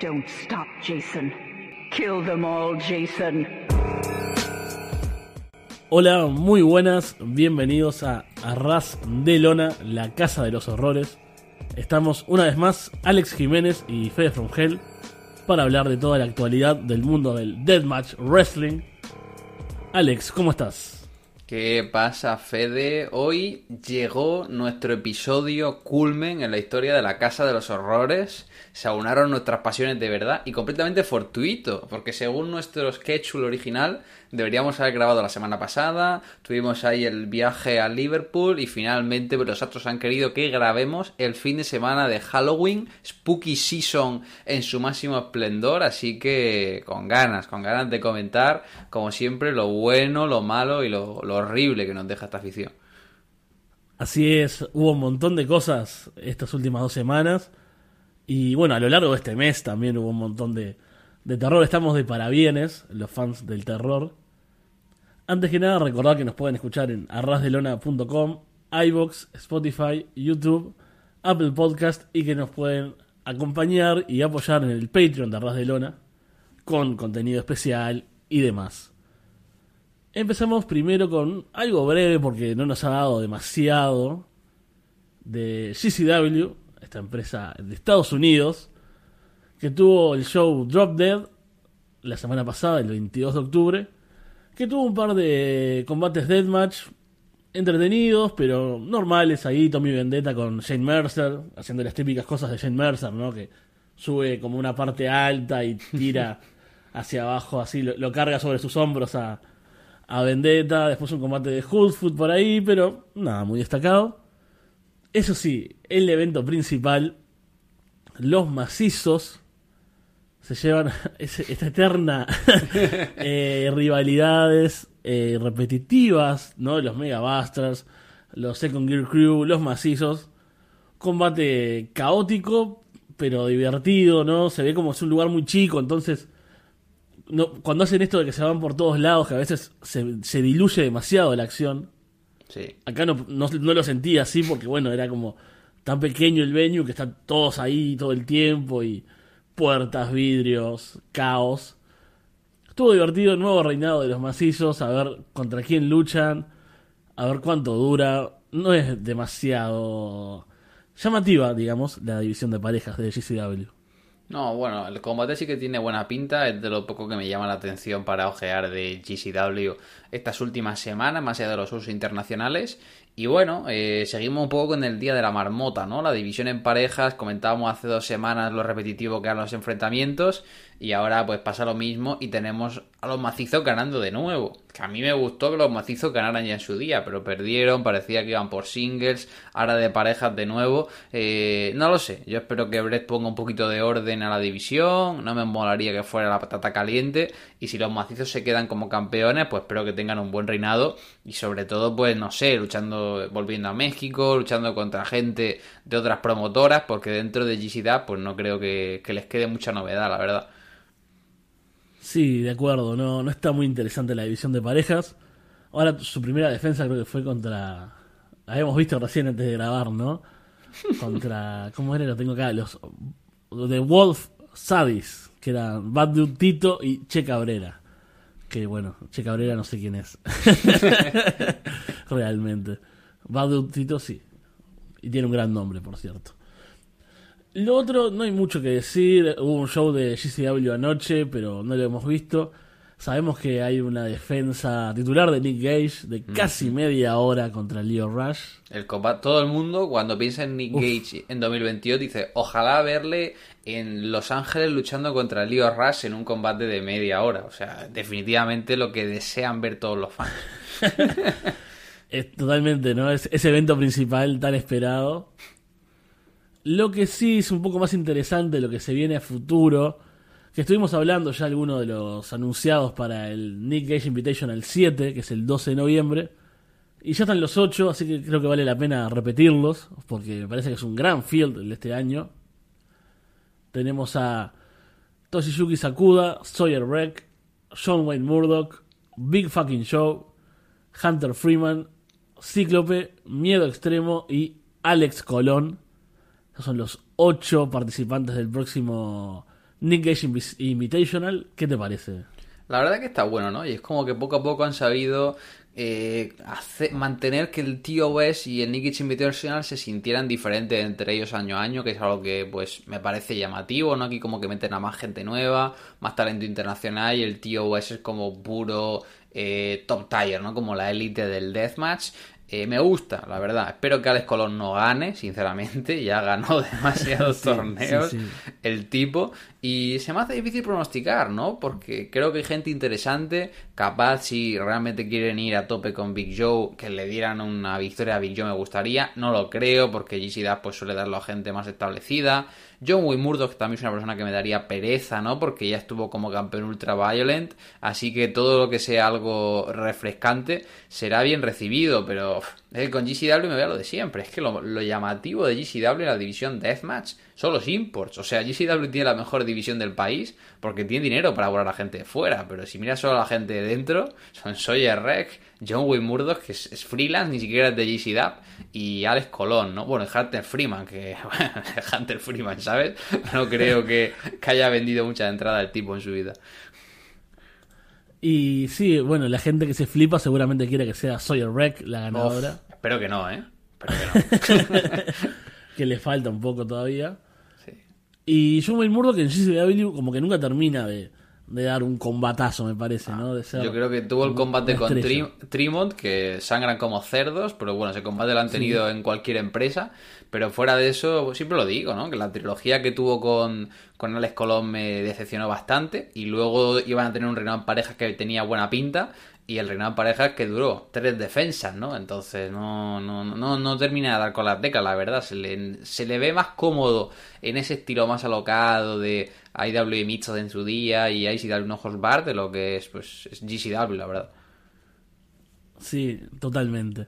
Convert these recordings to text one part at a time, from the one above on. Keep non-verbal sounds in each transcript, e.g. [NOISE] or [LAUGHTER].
Don't stop, Jason. Kill them all, Jason. Hola, muy buenas, bienvenidos a Arras de Lona, la casa de los horrores. Estamos una vez más, Alex Jiménez y Fede From Hell, para hablar de toda la actualidad del mundo del Deathmatch Wrestling. Alex, ¿cómo estás? ¿Qué pasa, Fede? Hoy llegó nuestro episodio culmen en la historia de la Casa de los Horrores. Se aunaron nuestras pasiones de verdad y completamente fortuito, porque según nuestro schedule original, deberíamos haber grabado la semana pasada. Tuvimos ahí el viaje a Liverpool y finalmente los otros han querido que grabemos el fin de semana de Halloween, Spooky Season en su máximo esplendor. Así que con ganas, con ganas de comentar, como siempre, lo bueno, lo malo y lo, lo horrible que nos deja esta afición. Así es, hubo un montón de cosas estas últimas dos semanas. Y bueno, a lo largo de este mes también hubo un montón de, de terror. Estamos de parabienes, los fans del terror. Antes que nada, recordad que nos pueden escuchar en arrasdelona.com, iBox, Spotify, YouTube, Apple Podcast y que nos pueden acompañar y apoyar en el Patreon de Arras de Lona con contenido especial y demás. Empezamos primero con algo breve porque no nos ha dado demasiado de GCW, esta empresa de Estados Unidos, que tuvo el show Drop Dead la semana pasada, el 22 de octubre, que tuvo un par de combates deathmatch entretenidos, pero normales ahí, Tommy Vendetta con Shane Mercer, haciendo las típicas cosas de Shane Mercer, ¿no? Que sube como una parte alta y tira [LAUGHS] hacia abajo, así lo, lo carga sobre sus hombros a, a Vendetta, después un combate de Hoodfoot por ahí, pero nada, muy destacado. Eso sí, el evento principal, los macizos se llevan [LAUGHS] esta eterna [LAUGHS] eh, rivalidades eh, repetitivas, ¿no? Los Mega Busters, los Second Gear Crew, los macizos. Combate caótico, pero divertido, ¿no? Se ve como es un lugar muy chico, entonces no, cuando hacen esto de que se van por todos lados, que a veces se, se diluye demasiado la acción. Sí. Acá no, no, no, lo sentí así porque, bueno, era como tan pequeño el venue que están todos ahí todo el tiempo y puertas, vidrios, caos. Estuvo divertido el nuevo reinado de los macizos, a ver contra quién luchan, a ver cuánto dura. No es demasiado llamativa, digamos, la división de parejas de GCW. No, bueno, el combate sí que tiene buena pinta, es de lo poco que me llama la atención para ojear de GCW estas últimas semanas, más allá de los usos internacionales. Y bueno, eh, seguimos un poco con el día de la marmota, ¿no? La división en parejas, comentábamos hace dos semanas lo repetitivo que eran los enfrentamientos, y ahora pues pasa lo mismo y tenemos a los macizos ganando de nuevo. Que a mí me gustó que los macizos ganaran ya en su día, pero perdieron, parecía que iban por singles, ahora de parejas de nuevo. Eh, no lo sé, yo espero que Brett ponga un poquito de orden a la división, no me molaría que fuera la patata caliente, y si los macizos se quedan como campeones, pues espero que tengan un buen reinado, y sobre todo, pues no sé, luchando, volviendo a México, luchando contra gente de otras promotoras, porque dentro de GCDA, pues no creo que, que les quede mucha novedad, la verdad. Sí, de acuerdo, no, no está muy interesante la división de parejas. Ahora su primera defensa creo que fue contra... La habíamos visto recién antes de grabar, ¿no? [LAUGHS] Contra... ¿Cómo era? Lo tengo acá. Los de Wolf Sadis, que eran Bad Dude Tito y Che Cabrera. Que bueno, Che Cabrera no sé quién es. [LAUGHS] [LAUGHS] Realmente. Bad Dude Tito sí. Y tiene un gran nombre, por cierto. Lo otro, no hay mucho que decir. Hubo un show de GCW anoche, pero no lo hemos visto. Sabemos que hay una defensa titular de Nick Gage de casi media hora contra Leo Rush. El combate, todo el mundo cuando piensa en Nick Uf. Gage en 2022 dice, ojalá verle en Los Ángeles luchando contra Leo Rush en un combate de media hora. O sea, definitivamente lo que desean ver todos los fans. [LAUGHS] Es totalmente, ¿no? Es ese evento principal tan esperado. Lo que sí es un poco más interesante, lo que se viene a futuro, que estuvimos hablando ya algunos de los anunciados para el Nick Gage Invitational 7, que es el 12 de noviembre. Y ya están los 8, así que creo que vale la pena repetirlos, porque me parece que es un gran field el de este año. Tenemos a Toshiyuki Sakuda, Sawyer Wreck, John Wayne Murdoch, Big Fucking Show, Hunter Freeman, Cíclope, Miedo Extremo y Alex Colón. Esos son los ocho participantes del próximo Nick Gage Invitational, ¿qué te parece? La verdad que está bueno, ¿no? Y es como que poco a poco han sabido eh, mantener que el TOS y el Nick Gage Invitational se sintieran diferentes entre ellos año a año, que es algo que pues me parece llamativo, ¿no? Aquí como que meten a más gente nueva, más talento internacional y el TOS es como puro eh, top tier, ¿no? Como la élite del deathmatch. Eh, me gusta, la verdad. Espero que Alex Colón no gane, sinceramente. [LAUGHS] Ya ganó demasiados Sí, torneos sí, sí. el tipo. Y se me hace difícil pronosticar, ¿no? Porque creo que hay gente interesante, capaz si realmente quieren ir a tope con Big Joe, que le dieran una victoria a Big Joe me gustaría. No lo creo, porque GC pues suele darlo a gente más establecida. John Wayne Murdoch también es una persona que me daría pereza, ¿no? Porque ya estuvo como campeón ultra violent. Así que todo lo que sea algo refrescante será bien recibido. Pero con GCW me veo lo de siempre. Es que lo, llamativo de GCW en la división Deathmatch son los imports. O sea, GCW tiene la mejor división del país porque tiene dinero para volar a la gente de fuera. Pero si miras solo a la gente de dentro, son Sawyer Rec, John Wayne Murdoch, que es, freelance, ni siquiera es de GCW, y Alex Colón, ¿no? Bueno, Hunter Freeman, que. [LAUGHS] Hunter Freeman, ¿sabes? No creo que, que haya vendido mucha entrada el tipo en su vida. Y sí, bueno, la gente que se flipa seguramente quiere que sea Sawyer Wreck la ganadora, Uf, espero que no, ¿eh? Espero que no. [LAUGHS] que le falta un poco todavía. Sí. Y John Wayne Murdoch en GCW como que nunca termina de, de dar un combatazo, me parece, ¿no? De ser Yo creo que tuvo el combate con. Trim- Tremont, que sangran como cerdos, pero bueno, ese combate lo han tenido en cualquier empresa. Pero fuera de eso, siempre lo digo, ¿no? Que la trilogía que tuvo con, con Alex Colón me decepcionó bastante. Y luego iban a tener un reinado en parejas que tenía buena pinta. Y el reinado en parejas que duró tres defensas, ¿no? Entonces no, no, no, no termina de dar con las teclas, la verdad. Se le, se le ve más cómodo en ese estilo más alocado de IW Mixed en su día y ICW No Holds Barred de lo que es, pues, es GCW, la verdad. Sí, totalmente.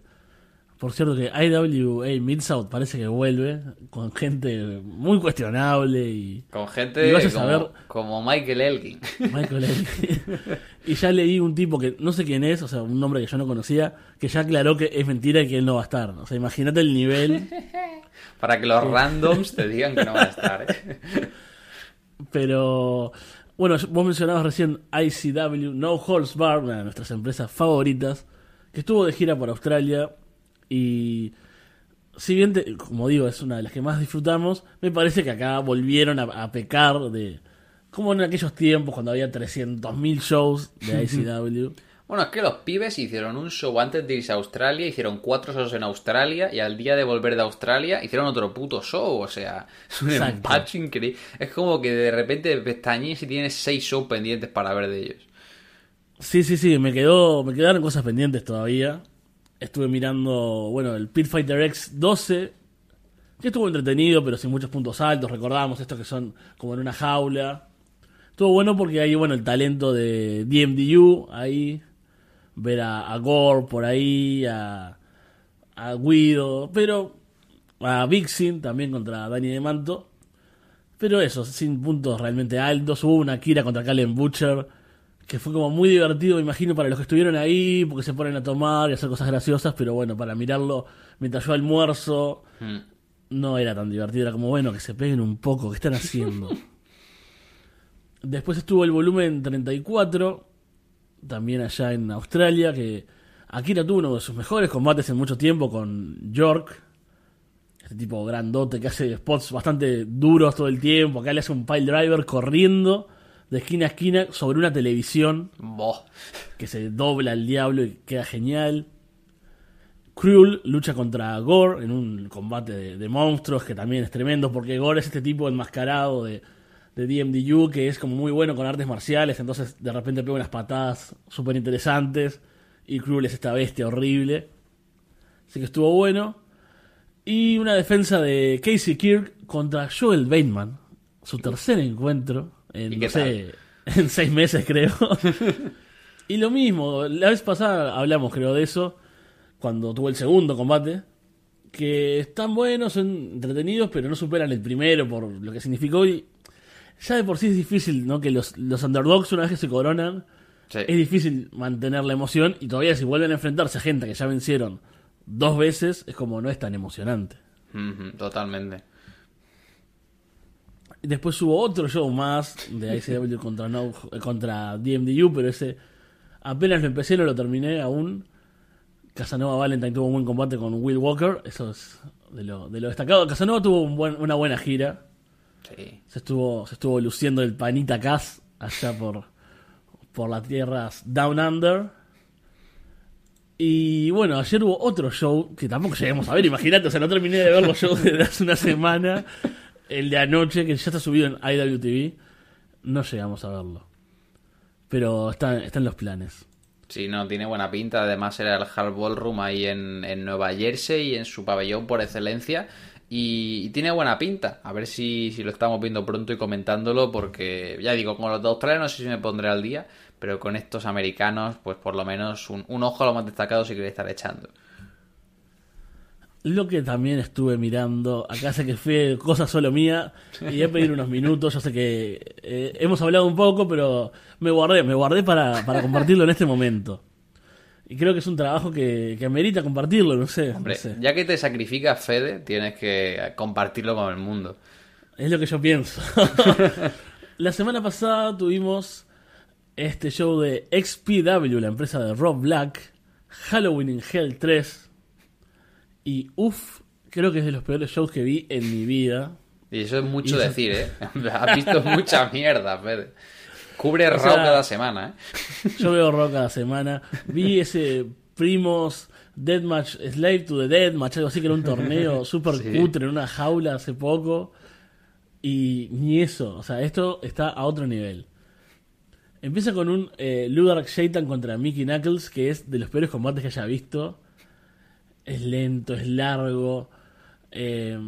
Por cierto que IWA Mid-South parece que vuelve con gente muy cuestionable y Con gente saber- como Michael Elgin. Michael Elgin. [LAUGHS] y ya leí un tipo que no sé quién es, o sea, un nombre que yo no conocía, que ya aclaró que es mentira y que él no va a estar. O sea, imagínate el nivel, [LAUGHS] Para que los randoms te digan que no va a estar. ¿eh? [LAUGHS] pero bueno, vos mencionabas recién ICW, No Holds Bar, una de nuestras empresas favoritas, que estuvo de gira por Australia y si bien, te- como digo, es una de las que más disfrutamos, me parece que acá volvieron a, a pecar de... Como en aquellos tiempos cuando había 300.000 shows de [LAUGHS] ICW. Bueno, es que los pibes hicieron un show antes de irse a Australia, hicieron cuatro shows en Australia y al día de volver de Australia hicieron otro puto show. O sea, es un Exacto. empacho increíble. Es como que de repente pestañees y tienes seis shows pendientes para ver de ellos. Sí, sí, sí, me quedó, me quedaron cosas pendientes todavía. Estuve mirando, bueno, el Pit Fighter X 12, que estuvo entretenido, pero sin muchos puntos altos. Recordamos estos que son como en una jaula. Estuvo bueno porque hay, bueno, el talento de DMDU ahí. Ver a, Gore por ahí, a, a Guido, pero a Vixen también contra Dani de Manto. Pero eso, sin puntos realmente altos. Hubo una Kira contra Calen Butcher que fue como muy divertido, me imagino, para los que estuvieron ahí, porque se ponen a tomar y hacer cosas graciosas, pero bueno, para mirarlo mientras yo almuerzo, Mm. no era tan divertido, era como, bueno, que se peguen un poco, ¿qué están haciendo? [LAUGHS] Después estuvo el volumen 34, también allá en Australia, que Akira tuvo uno de sus mejores combates en mucho tiempo con York, este tipo grandote que hace spots bastante duros todo el tiempo, acá le hace un pile driver corriendo de esquina a esquina sobre una televisión Boh. que se dobla al diablo y queda genial. Cruel lucha contra Gore en un combate de, de monstruos que también es tremendo porque Gore es este tipo enmascarado de, de DMDU que es como muy bueno con artes marciales, entonces de repente pega unas patadas súper interesantes y Cruel es esta bestia horrible. Así que estuvo bueno. Y una defensa de Casey Kirk contra Joel Bateman, su tercer encuentro en, ¿Y no sé, [LAUGHS] en seis meses creo. [LAUGHS] y lo mismo, la vez pasada hablamos creo de eso, cuando tuvo el segundo combate, que están buenos, son entretenidos, pero no superan el primero por lo que significó y ya de por sí es difícil, ¿no? Que los, los underdogs una vez que se coronan, Sí. es difícil mantener la emoción y todavía si vuelven a enfrentarse a gente que ya vencieron dos veces, es como no es tan emocionante. Totalmente. Después hubo otro show más de ICW [LAUGHS] contra, no, contra DMDU, pero ese apenas lo empecé, no lo terminé aún. Casanova Valentine tuvo un buen combate con Will Walker, eso es de lo, de lo destacado. Casanova tuvo un buen- una buena gira, Sí. se estuvo, se estuvo luciendo el panita Cass allá por, por las tierras Down Under. Y bueno, ayer hubo otro show que tampoco llegamos a ver, imagínate, o sea, no terminé de ver los shows desde hace una semana. El de anoche, que ya está subido en IWTV, no llegamos a verlo. Pero está, está en los planes. Sí, no, tiene buena pinta. Además era el Hard Ballroom ahí en, en Nueva Jersey y en su pabellón por excelencia. Y, tiene buena pinta. A ver si, si lo estamos viendo pronto y comentándolo. Porque ya digo, con los de Australia no sé si me pondré al día. Pero con estos americanos, pues por lo menos un, un ojo a lo más destacado si queréis estar echando. Lo que también estuve mirando, acá sé que fue cosa solo mía, y a pedir unos minutos, yo sé que eh, hemos hablado un poco, pero me guardé, me guardé para, para compartirlo en este momento. Y creo que es un trabajo que, que amerita compartirlo, no sé, no Hombre, sé. ya que te sacrificas, Fede, tienes que compartirlo con el mundo. Es lo que yo pienso. [LAUGHS] la semana pasada tuvimos este show de XPW, la empresa de Rob Black, Halloween in Hell 3, y uff, creo que es de los peores shows que vi en mi vida. Y eso es mucho eso- decir, ¿eh? [LAUGHS] Has visto mucha mierda, Fede. Cubre Raw sea- cada semana, ¿eh? [LAUGHS] Yo veo rock cada semana. Vi ese Primos Deathmatch, Slave to the Deathmatch, algo así que era un torneo súper [LAUGHS] Sí. cutre en una jaula hace poco. Y ni eso, o sea, esto está a otro nivel. Empieza con un eh, Ludark Shaitan contra Mickey Knuckles, que es de los peores combates que haya visto. Es lento, es largo. Eh,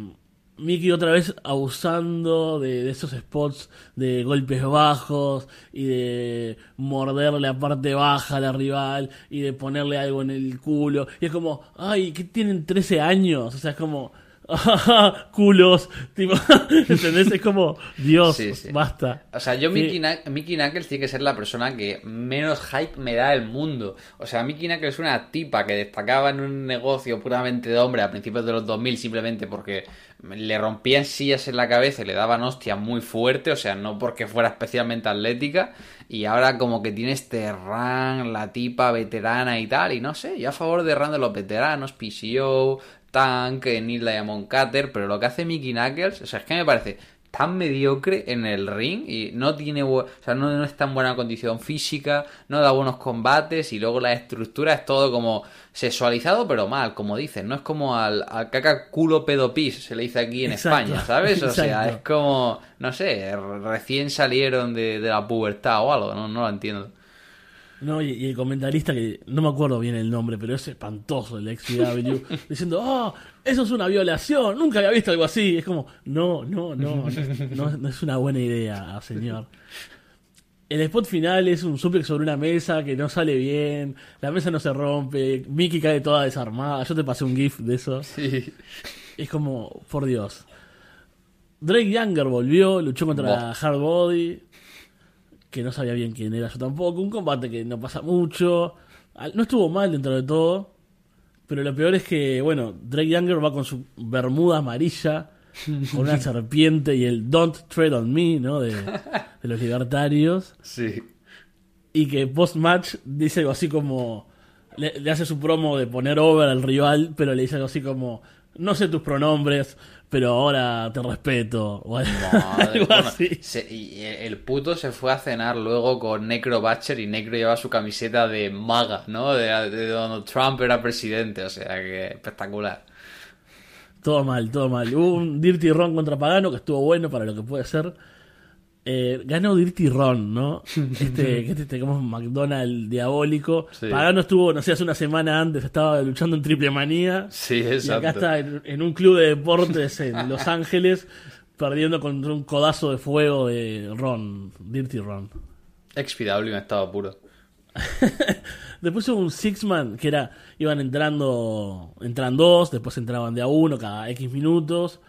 Mickey otra vez abusando de, de esos spots de golpes bajos y de morderle la parte baja a la rival y de ponerle algo en el culo. Y es como, ay, que tienen 13 años. O sea, es como, [LAUGHS] culos. Tipo, [LAUGHS] ¿Entendés? Es como, Dios, Sí, sí. basta. O sea, yo Sí. Mickey, Mickey Knuckles tiene que ser la persona que menos hype me da del mundo. O sea, Mickey Knuckles es una tipa que destacaba en un negocio puramente de hombre a principios de los 2000 simplemente porque le rompían sillas en la cabeza y le daban hostia muy fuerte, o sea, no porque fuera especialmente atlética. Y ahora como que tiene este run, la tipa veterana y tal, y no sé, yo a favor de run de los veteranos, PCO, Tank, Neil Diamond Cutter, pero lo que hace Mickey Knuckles, o sea, es que me parece tan mediocre en el ring y no tiene o sea, no, no está en buena condición física, no da buenos combates y luego la estructura es todo como sexualizado pero mal, como dicen, no es como al, al caca culo pedo pis, se le dice aquí en Exacto, España, ¿sabes? O sea, es como, no sé, recién salieron de, de la pubertad o algo, no, no lo entiendo. No, y, y el comentarista, que no me acuerdo bien el nombre, pero es espantoso el XPW, [LAUGHS] diciendo, oh, eso es una violación, nunca había visto algo así. Es como, no, no, no, no, no es una buena idea, señor. El spot final es un suplex sobre una mesa que no sale bien, la mesa no se rompe, Mickey cae toda desarmada. Yo te pasé un GIF de eso. Sí. Es como, por Dios. Drake Younger volvió, luchó contra. Hard Body, que no sabía bien quién era yo tampoco. Un combate que no pasa mucho. No estuvo mal dentro de todo. Pero lo peor es que, bueno, Drake Younger va con su bermuda amarilla, [LAUGHS] con una serpiente y el Don't Tread on Me, ¿no? De, de los libertarios. Sí. Y que post-match dice algo así como. Le, le hace su promo de poner over al rival, pero le dice algo así como. No sé tus pronombres, pero ahora te respeto. [LAUGHS] O algo Madre, bueno, así. se- y el puto se fue a cenar luego con Necro Butcher y Necro lleva su camiseta de maga, ¿no? De, de Donald Trump era presidente, o sea que espectacular. Todo mal, todo mal. Hubo un Dirty Ron contra Pagano que estuvo bueno para lo que puede ser. Eh, ganó Dirty Ron, ¿no? [LAUGHS] Este, este como McDonald's diabólico. Sí. Pagano estuvo, no sé, hace una semana antes, estaba luchando en Triple Manía. Sí, Y acá exacto. está en, en un club de deportes en [LAUGHS] Los Ángeles, perdiendo contra un codazo de fuego de Ron, Dirty Ron. XPW en estado puro. [LAUGHS] Después hubo un Six-Man que era, iban entrando, entran dos, después entraban de a uno cada X minutos.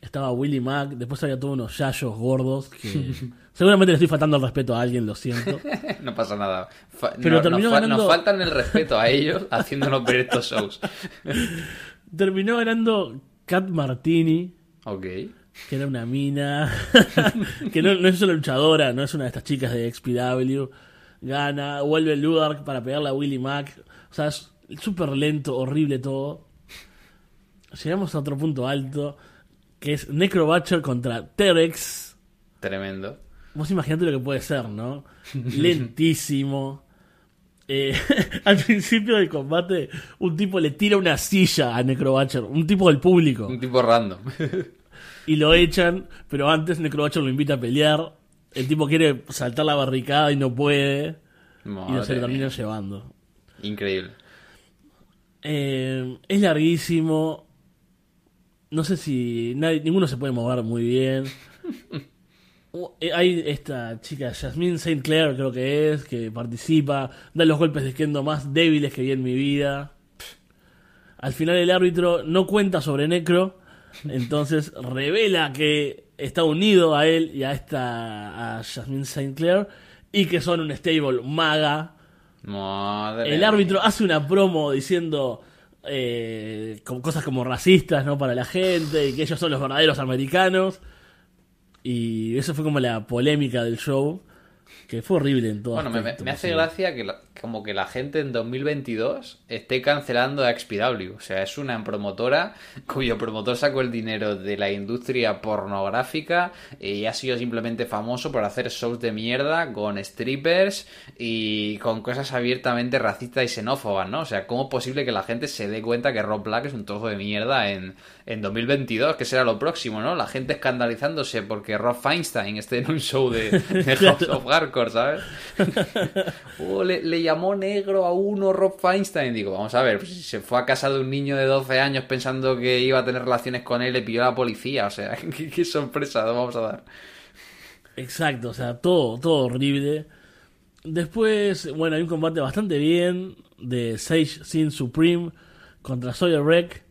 Estaba Willy Mac, después había todos unos yayos gordos que [LAUGHS] seguramente le estoy faltando el respeto a alguien, lo siento. [LAUGHS] No pasa nada. Fa- Pero no- terminó nos, ganando- nos faltan el respeto a ellos haciéndonos ver estos shows. [LAUGHS] Terminó ganando Cat Martini, Ok. que era una mina, que no, no es una luchadora, no es una de estas chicas de XPW. Gana, vuelve Ludark para pegarle a Willy Mac. O sea, es súper lento, horrible todo. Llegamos a otro punto alto, que es Necro Butcher contra T-Rex. Tremendo. Vos imaginate lo que puede ser, ¿no? [LAUGHS] Lentísimo. Eh, [LAUGHS] al principio del combate, un tipo le tira una silla a Necro Butcher, un tipo del público, Un tipo random. y lo echan, pero antes Necro Butcher lo invita a pelear. El tipo quiere saltar la barricada y no puede, y no se lo mía. llevando. Increíble. Eh, es larguísimo. No sé si nadie, ninguno se puede mover muy bien. [LAUGHS] Eh, Hay esta chica, Jasmine St. Clair, creo que es, que participa, da los golpes de kendo más débiles que vi en mi vida. Al final el árbitro no cuenta sobre Necro, entonces [LAUGHS] revela que está unido a él y a esta a Jasmine St. Clair y que son un stable maga. Madre El árbitro hace una promo diciendo eh, como cosas como racistas no para la gente y que ellos son los verdaderos americanos. Y eso fue como la polémica del show, que fue horrible en todo Bueno, me, me- hace gracia que la- como que la gente en 2022 esté cancelando a XPW. O sea, es una promotora cuyo promotor sacó el dinero de la industria pornográfica y ha sido simplemente famoso por hacer shows de mierda con strippers y con cosas abiertamente racistas y xenófobas, ¿no? O sea, ¿cómo es posible que la gente se dé cuenta que Rob Black es un trozo de mierda en, en 2022? Que será lo próximo, ¿no? La gente escandalizándose porque Rob Feinstein esté en un show de, de [LAUGHS] House of Hardcore, ¿sabes? Oh, [LAUGHS] le, le llamó negro a uno Rob Feinstein. Digo, vamos a ver, pues si se fue a casa de un niño de 12 años pensando que iba a tener relaciones con él, le pilló la policía. O sea, [LAUGHS] qué, qué sorpresa nos vamos a dar. Exacto, o sea, todo, todo horrible. Después, bueno, hay un combate bastante bien de Sage Sin Supreme contra Sawyer Wreck,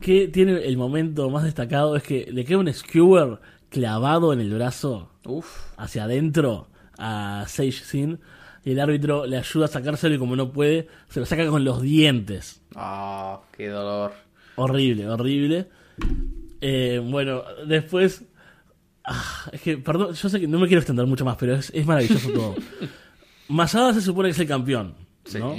que tiene el momento más destacado, es que le queda un skewer clavado en el brazo Uf, hacia adentro a Sage Sin y el árbitro le ayuda a sacárselo y como no puede, se lo saca con los dientes. ah, qué dolor. Horrible, horrible. Eh, bueno, después... ah, es que, perdón, yo sé que no me quiero extender mucho más, pero es, es maravilloso todo. [LAUGHS] Masada se supone que es el campeón, Sí. ¿no?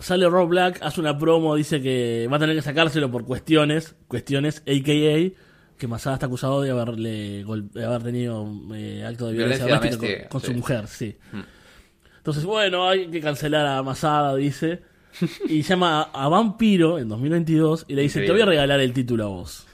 Sale Rob Black, hace una promo, dice que va a tener que sacárselo por cuestiones, cuestiones, a.k.a. que Masada está acusado de haberle de haber tenido eh, acto de violencia, Violencia doméstica con, su mujer, sí. Entonces, bueno, hay que cancelar a Masada, dice. Y llama a, Vampiro en 2022 y le dice, te voy a regalar el título a vos.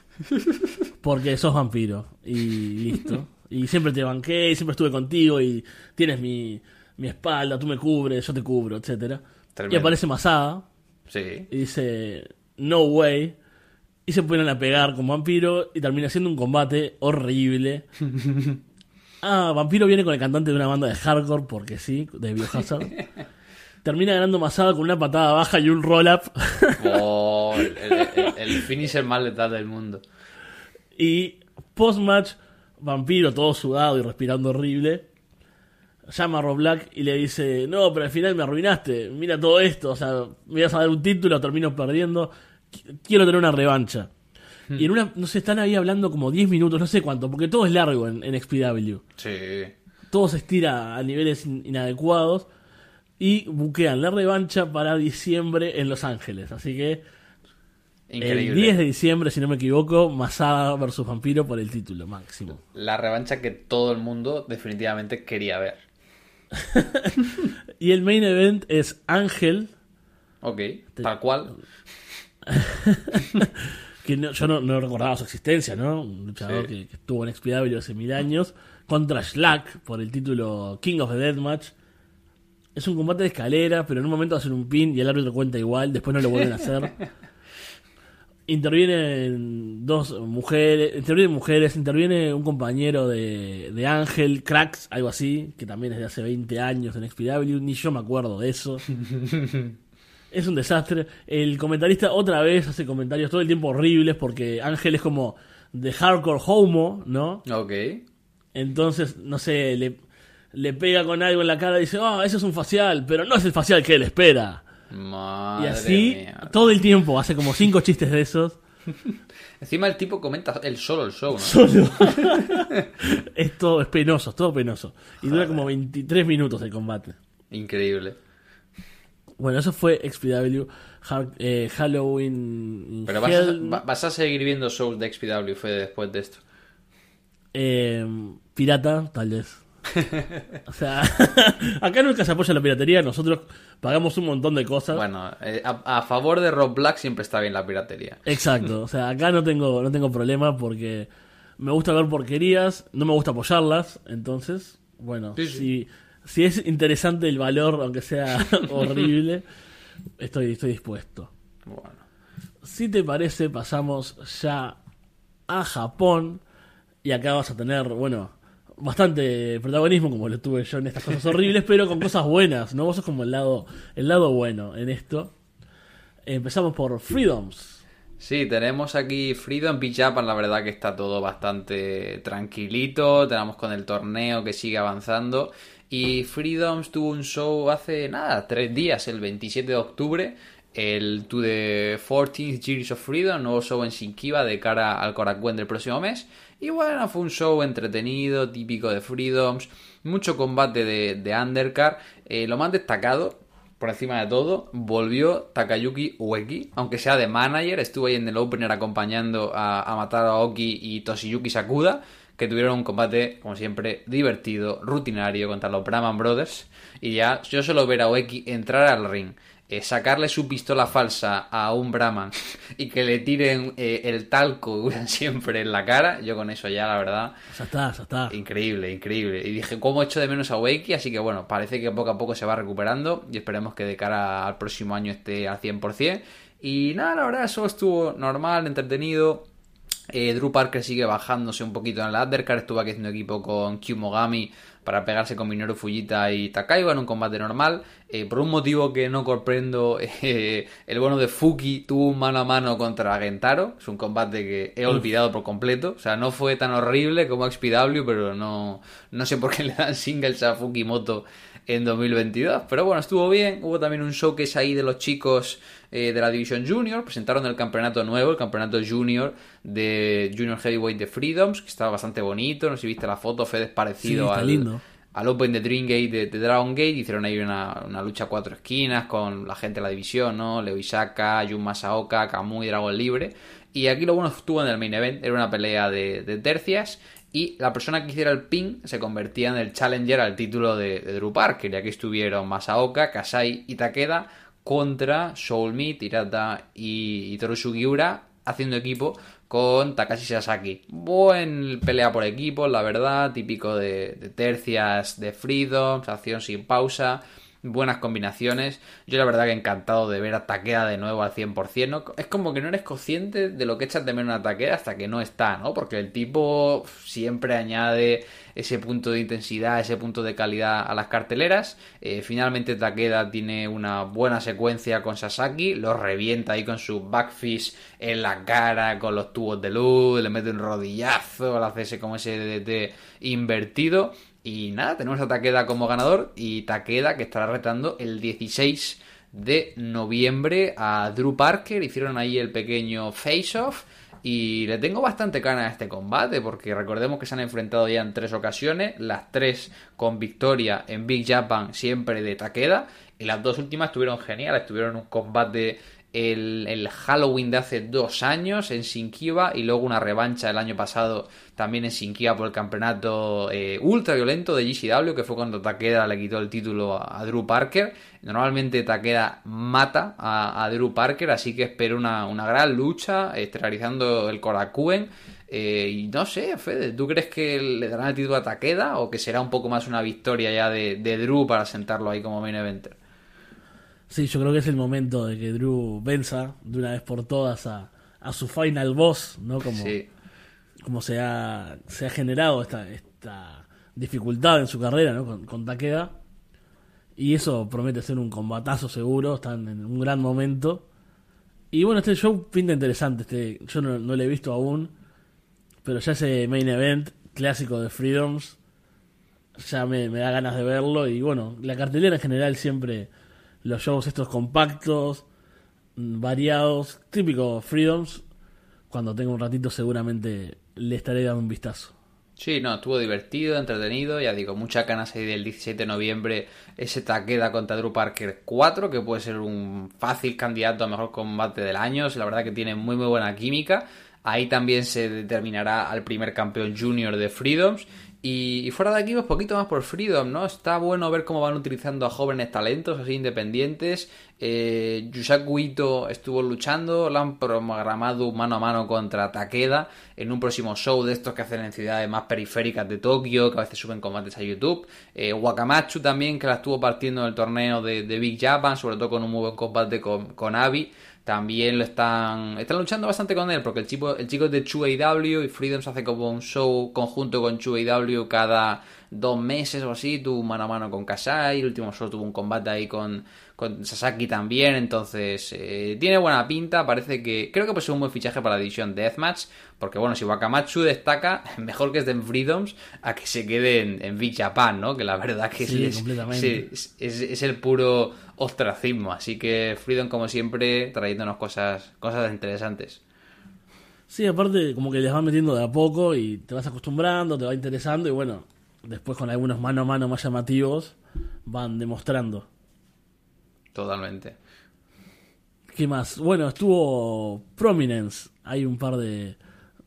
Porque sos vampiro. Y listo. Y siempre te banqué, y siempre estuve contigo y tienes mi, mi espalda, tú me cubres, yo te cubro, etcétera Y aparece Masada Sí. y dice, no way. Y se ponen a pegar con Vampiro y termina siendo un combate horrible. [LAUGHS] Ah, Vampiro viene con el cantante de una banda de hardcore, porque sí, de Biohazard. Termina ganando Masada con una patada baja y un roll-up. Oh, el, el, [LAUGHS] finisher más letal del mundo. y post-match, Vampiro todo sudado y respirando horrible. Llama a Rob Black y le dice, no, pero al final me arruinaste. Mira todo esto, o sea, me vas a dar un título, termino perdiendo. Qu- Quiero tener una revancha. Y en una, no sé, están ahí hablando como 10 minutos, no sé cuánto, porque todo es largo en, en XPW. Sí. todo se estira a niveles in- inadecuados y buquean la revancha para diciembre en Los Ángeles. Así que el Increíble. 10 de diciembre, si no me equivoco, Masada versus Vampiro por el título máximo. La revancha que todo el mundo definitivamente quería ver. [LAUGHS] Y el main event es Ángel, Ok, tal cual. [LAUGHS] que no- yo no, no recordaba su existencia, ¿no? Un luchador Sí. que, que estuvo en XPW hace mil años, contra Slack por el título King of the Deathmatch. Es un combate de escalera, pero en un momento hacen un pin y el árbitro cuenta igual, después no lo vuelven a hacer. [LAUGHS] Intervienen dos mujeres, intervienen mujeres, interviene un compañero de, de Ángel, Cracks, algo así, que también es de hace 20 años en XPW, ni yo me acuerdo de eso. [LAUGHS] Es un desastre. El comentarista otra vez hace comentarios todo el tiempo horribles porque Ángel es como de hardcore homo, ¿no? Ok. Entonces, no sé, le, le pega con algo en la cara y dice, ah, eso es un facial, pero no es el facial que él espera. Madre y así mía. todo el tiempo hace como cinco chistes de esos. [LAUGHS] Encima el tipo comenta el solo el show, ¿no? Solo. Esto [LAUGHS] es penoso, es todo penoso. Y dura como 23 minutos el combate. Increíble. Bueno, eso fue XPW eh, Halloween. Pero vas a, vas a seguir viendo shows de XPW fue después de esto. eh, pirata, tal vez. [LAUGHS] O sea, [LAUGHS] acá nunca se apoya la piratería, nosotros pagamos un montón de cosas. Bueno, eh, a, a favor de Rob Black siempre está bien la piratería. Exacto, [LAUGHS] o sea, acá no tengo, no tengo problema porque me gusta ver porquerías, no me gusta apoyarlas, entonces, bueno, Sí, sí. Si, si es interesante el valor, aunque sea [LAUGHS] horrible, estoy, estoy dispuesto. Bueno. Si te parece, pasamos ya a Japón y acá vas a tener, bueno, bastante protagonismo como lo tuve yo en estas cosas horribles, pero con cosas buenas, ¿no? Vos sos como el lado, el lado bueno en esto. Empezamos por Freedoms. Sí, tenemos aquí Freedom Beach Japan, la verdad que está todo bastante tranquilito, tenemos con el torneo que sigue avanzando y Freedoms tuvo un show hace nada, tres días, el 27 de octubre, el To the 14th Years of Freedom, nuevo show en Shinkiba de cara al Korakuen del próximo mes. Y bueno, fue un show entretenido, típico de Freedoms, mucho combate de, de undercard, Eh, lo más destacado por encima de todo, volvió Takayuki Ueki, aunque sea de manager, estuvo ahí en el opener acompañando a, a Mataro Aoki y Toshiyuki Sakuda, que tuvieron un combate, como siempre, divertido, rutinario contra los Brahman Brothers. Y ya, yo solo ver a Ueki entrar al ring, eh, sacarle su pistola falsa a un Brahman y que le tiren eh, el talco [LAUGHS] siempre en la cara, yo con eso ya, la verdad, Ya está, ya está. Increíble, increíble. Y dije, ¿cómo echo de menos a Wakey? Así que bueno, parece que poco a poco se va recuperando y esperemos que de cara al próximo año esté al 100%. Y nada, la verdad, eso estuvo normal, entretenido. Eh, Drew Parker sigue bajándose un poquito en el undercard. Estuvo aquí haciendo equipo con Q Mogami para pegarse con Minoru Fujita y Takaiba en un combate normal. Eh, por un motivo que no comprendo, [LAUGHS] eh, el bueno de Fuki tuvo un mano a mano contra Gentaro. Es un combate que he olvidado por completo. O sea, no fue tan horrible como XPW, pero no, no sé por qué [LAUGHS] le dan singles a Fukimoto en 2022. Pero bueno, estuvo bien. Hubo también un showcase ahí de los chicos eh, de la división junior. Presentaron el campeonato nuevo, el campeonato junior de Junior Heavyweight de Freedoms, que estaba bastante bonito. No sé si viste la foto, Fede, es parecido Sí, al, lindo. al Open de Dream Gate de, de Dragon Gate. Hicieron ahí una, una lucha a cuatro esquinas con la gente de la división, ¿no? Leo Isaka, Jun Masaoka, Kamui, Dragon Libre. Y aquí lo bueno estuvo en el main event, era una pelea de, de tercias. Y la persona que hiciera el pin se convertía en el challenger al título de, de Drew Parker. Aquí estuvieron Masaoka, Kasai y Takeda contra Soulmeat, Hirata y, Sugiura haciendo equipo con Takashi Sasaki. Buen pelea por equipos, la verdad, típico de, de tercias de Freedom, acción sin pausa, buenas combinaciones. Yo la verdad que encantado de ver a Takeda de nuevo al 100%. ¿no? Es como que no eres consciente de lo que echas de menos a Takeda hasta que no está, ¿no? Porque el tipo siempre añade ese punto de intensidad, ese punto de calidad a las carteleras. Eh, finalmente Takeda tiene una buena secuencia con Sasaki, lo revienta ahí con su backfish en la cara, con los tubos de luz, le mete un rodillazo, le hace ese como ese DDT invertido. Y nada, tenemos a Takeda como ganador y Takeda que estará retando el 16 de noviembre a Drew Parker. Hicieron ahí el pequeño face-off. Y le tengo bastante gana a este combate, porque recordemos que se han enfrentado ya en tres ocasiones, las tres con victoria en Big Japan, siempre de Takeda, y las dos últimas estuvieron geniales, tuvieron un combate el, el Halloween de hace dos años en Shinkiba y luego una revancha el año pasado también en Shinkiba por el campeonato eh, ultra violento de GCW, que fue cuando Takeda le quitó el título a, Drew Parker. Normalmente Takeda mata a, Drew Parker, así que espero una, una gran lucha, este, realizando el Korakuen. Eh, y no sé, Fede, ¿tú crees que le darán el título a Takeda o que será un poco más una victoria ya de, de Drew para sentarlo ahí como main eventer? Sí, yo creo que es el momento de que Drew venza de una vez por todas a, a su final boss, ¿no? Como, Sí. como se, ha, se ha generado esta, esta dificultad en su carrera, ¿no? Con, con Takeda. Y eso promete ser un combatazo seguro, están en un gran momento. Y bueno, este show pinta interesante, este, yo no, no lo he visto aún, pero ya ese main event clásico de Freedoms ya me, me da ganas de verlo. Y bueno, la cartelera en general siempre, los shows estos compactos, mm, variados, típico Freedoms, cuando tenga un ratito seguramente le estaré dando un vistazo. Sí, no, estuvo divertido, entretenido, ya digo, mucha ganas ahí del 17 de noviembre, ese Takeda contra Drew Parker 4, que puede ser un fácil candidato a mejor combate del año, la verdad que tiene muy muy buena química, ahí también se determinará al primer campeón junior de Freedoms, y, fuera de aquí, pues poquito más por Freedom, ¿no? Está bueno ver cómo van utilizando a jóvenes talentos así independientes. Eh, Yusaku estuvo luchando, lo han programado mano a mano contra Takeda en un próximo show de estos que hacen en ciudades más periféricas de Tokio, que a veces suben combates a YouTube. Eh, también, que la estuvo partiendo en el torneo de, Big Japan, sobre todo con un muy buen combate con, con Abby también lo están están luchando bastante con él porque el chico el chico es de Chu AW y Freedom se hace como un show conjunto con Chu AW cada dos meses o así tuvo mano a mano con Kasai el último show tuvo un combate ahí con con Sasaki también, entonces eh, tiene buena pinta, parece que creo que puede ser un buen fichaje para la división Deathmatch, porque bueno, si Wakamatsu destaca, [LAUGHS] mejor que esté en Freedoms a que se quede en, en Big Japan, ¿no? Que la verdad que es, es, el puro ostracismo, así que Freedom como siempre trayéndonos cosas, cosas interesantes. Sí, aparte como que les van metiendo de a poco y te vas acostumbrando, te va interesando y bueno, después con algunos mano a mano más llamativos van demostrando. Totalmente. ¿Qué más? Bueno, estuvo Prominence. Hay un par de,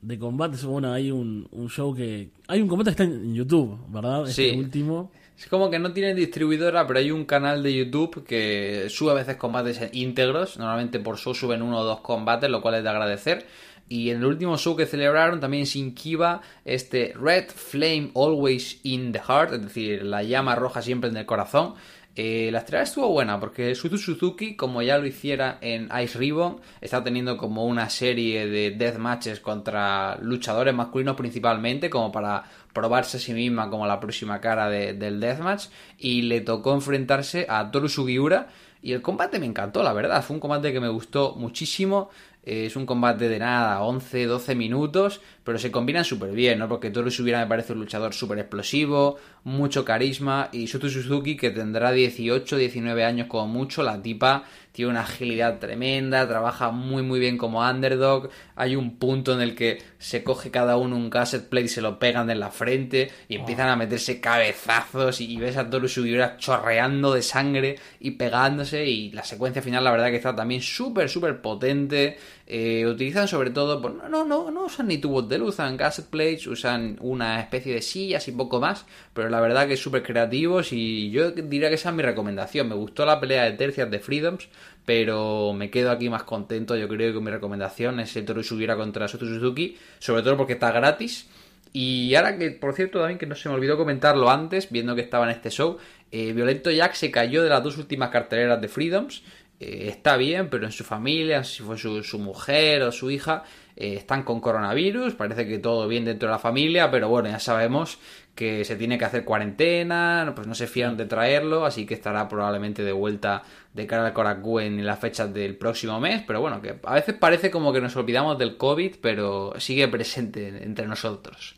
de combates. Bueno, hay un, show que. Hay un combate que está en YouTube, ¿verdad? Este sí. último. Es como que no tiene distribuidora, pero hay un canal de YouTube que sube a veces combates íntegros. Normalmente por show suben uno o dos combates, lo cual es de agradecer. Y en el último show que celebraron también sin Kiva este Red Flame Always in the Heart, es decir, la llama roja siempre en el corazón. Eh, la estrella estuvo buena porque Suzu Suzuki, como ya lo hiciera en Ice Ribbon, está teniendo como una serie de death matches contra luchadores masculinos principalmente, como para probarse a sí misma como la próxima cara del deathmatch. Y le tocó enfrentarse a Toru Sugiura. Y el combate me encantó, la verdad. Fue un combate que me gustó muchísimo. Es un combate de nada, 11, 12 minutos, pero se combinan súper bien, ¿no? Porque Toru Sugiura me parece un luchador súper explosivo, mucho carisma, y Sutu Suzuki, que tendrá 18, 19 años como mucho, la tipa tiene una agilidad tremenda, trabaja muy muy bien como underdog, hay un punto en el que se coge cada uno un cassette plate y se lo pegan en la frente y empiezan a meterse cabezazos y, ves a Toru Sugiura chorreando de sangre y pegándose y la secuencia final la verdad que está también súper súper potente, eh, utilizan sobre todo, pues, no, no, no usan ni tubos de luz, usan cassette plates, usan una especie de sillas y poco más, pero la verdad que es súper creativos y yo diría que esa es mi recomendación. Me gustó la pelea de tercias de Freedoms, pero me quedo aquí más contento. Yo creo que mi recomendación es el Toru Sugiura contra Soto Suzuki, sobre todo porque está gratis. Y ahora que, por cierto, también que no se me olvidó comentarlo antes, viendo que estaba en este show, eh, Violento Jack se cayó de las dos últimas carteleras de Freedoms. Eh, está bien, pero en su familia, si fue su, mujer o su hija, eh, están con coronavirus. Parece que todo bien dentro de la familia, pero bueno, ya sabemos que se tiene que hacer cuarentena, pues no se fían de traerlo, así que estará probablemente de vuelta de cara al Korakuen en las fechas del próximo mes, pero bueno, que a veces parece como que nos olvidamos del COVID, pero sigue presente entre nosotros.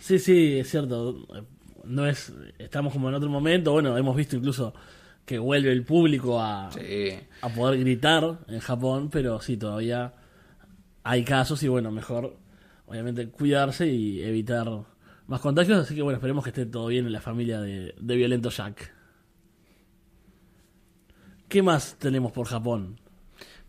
Sí, sí, es cierto. No es, estamos como en otro momento, bueno, hemos visto incluso que vuelve el público a, a poder gritar en Japón, pero sí, todavía hay casos y bueno, mejor obviamente cuidarse y evitar más contagios, así que bueno, esperemos que esté todo bien en la familia de, Violento Jack. ¿Qué más tenemos por Japón?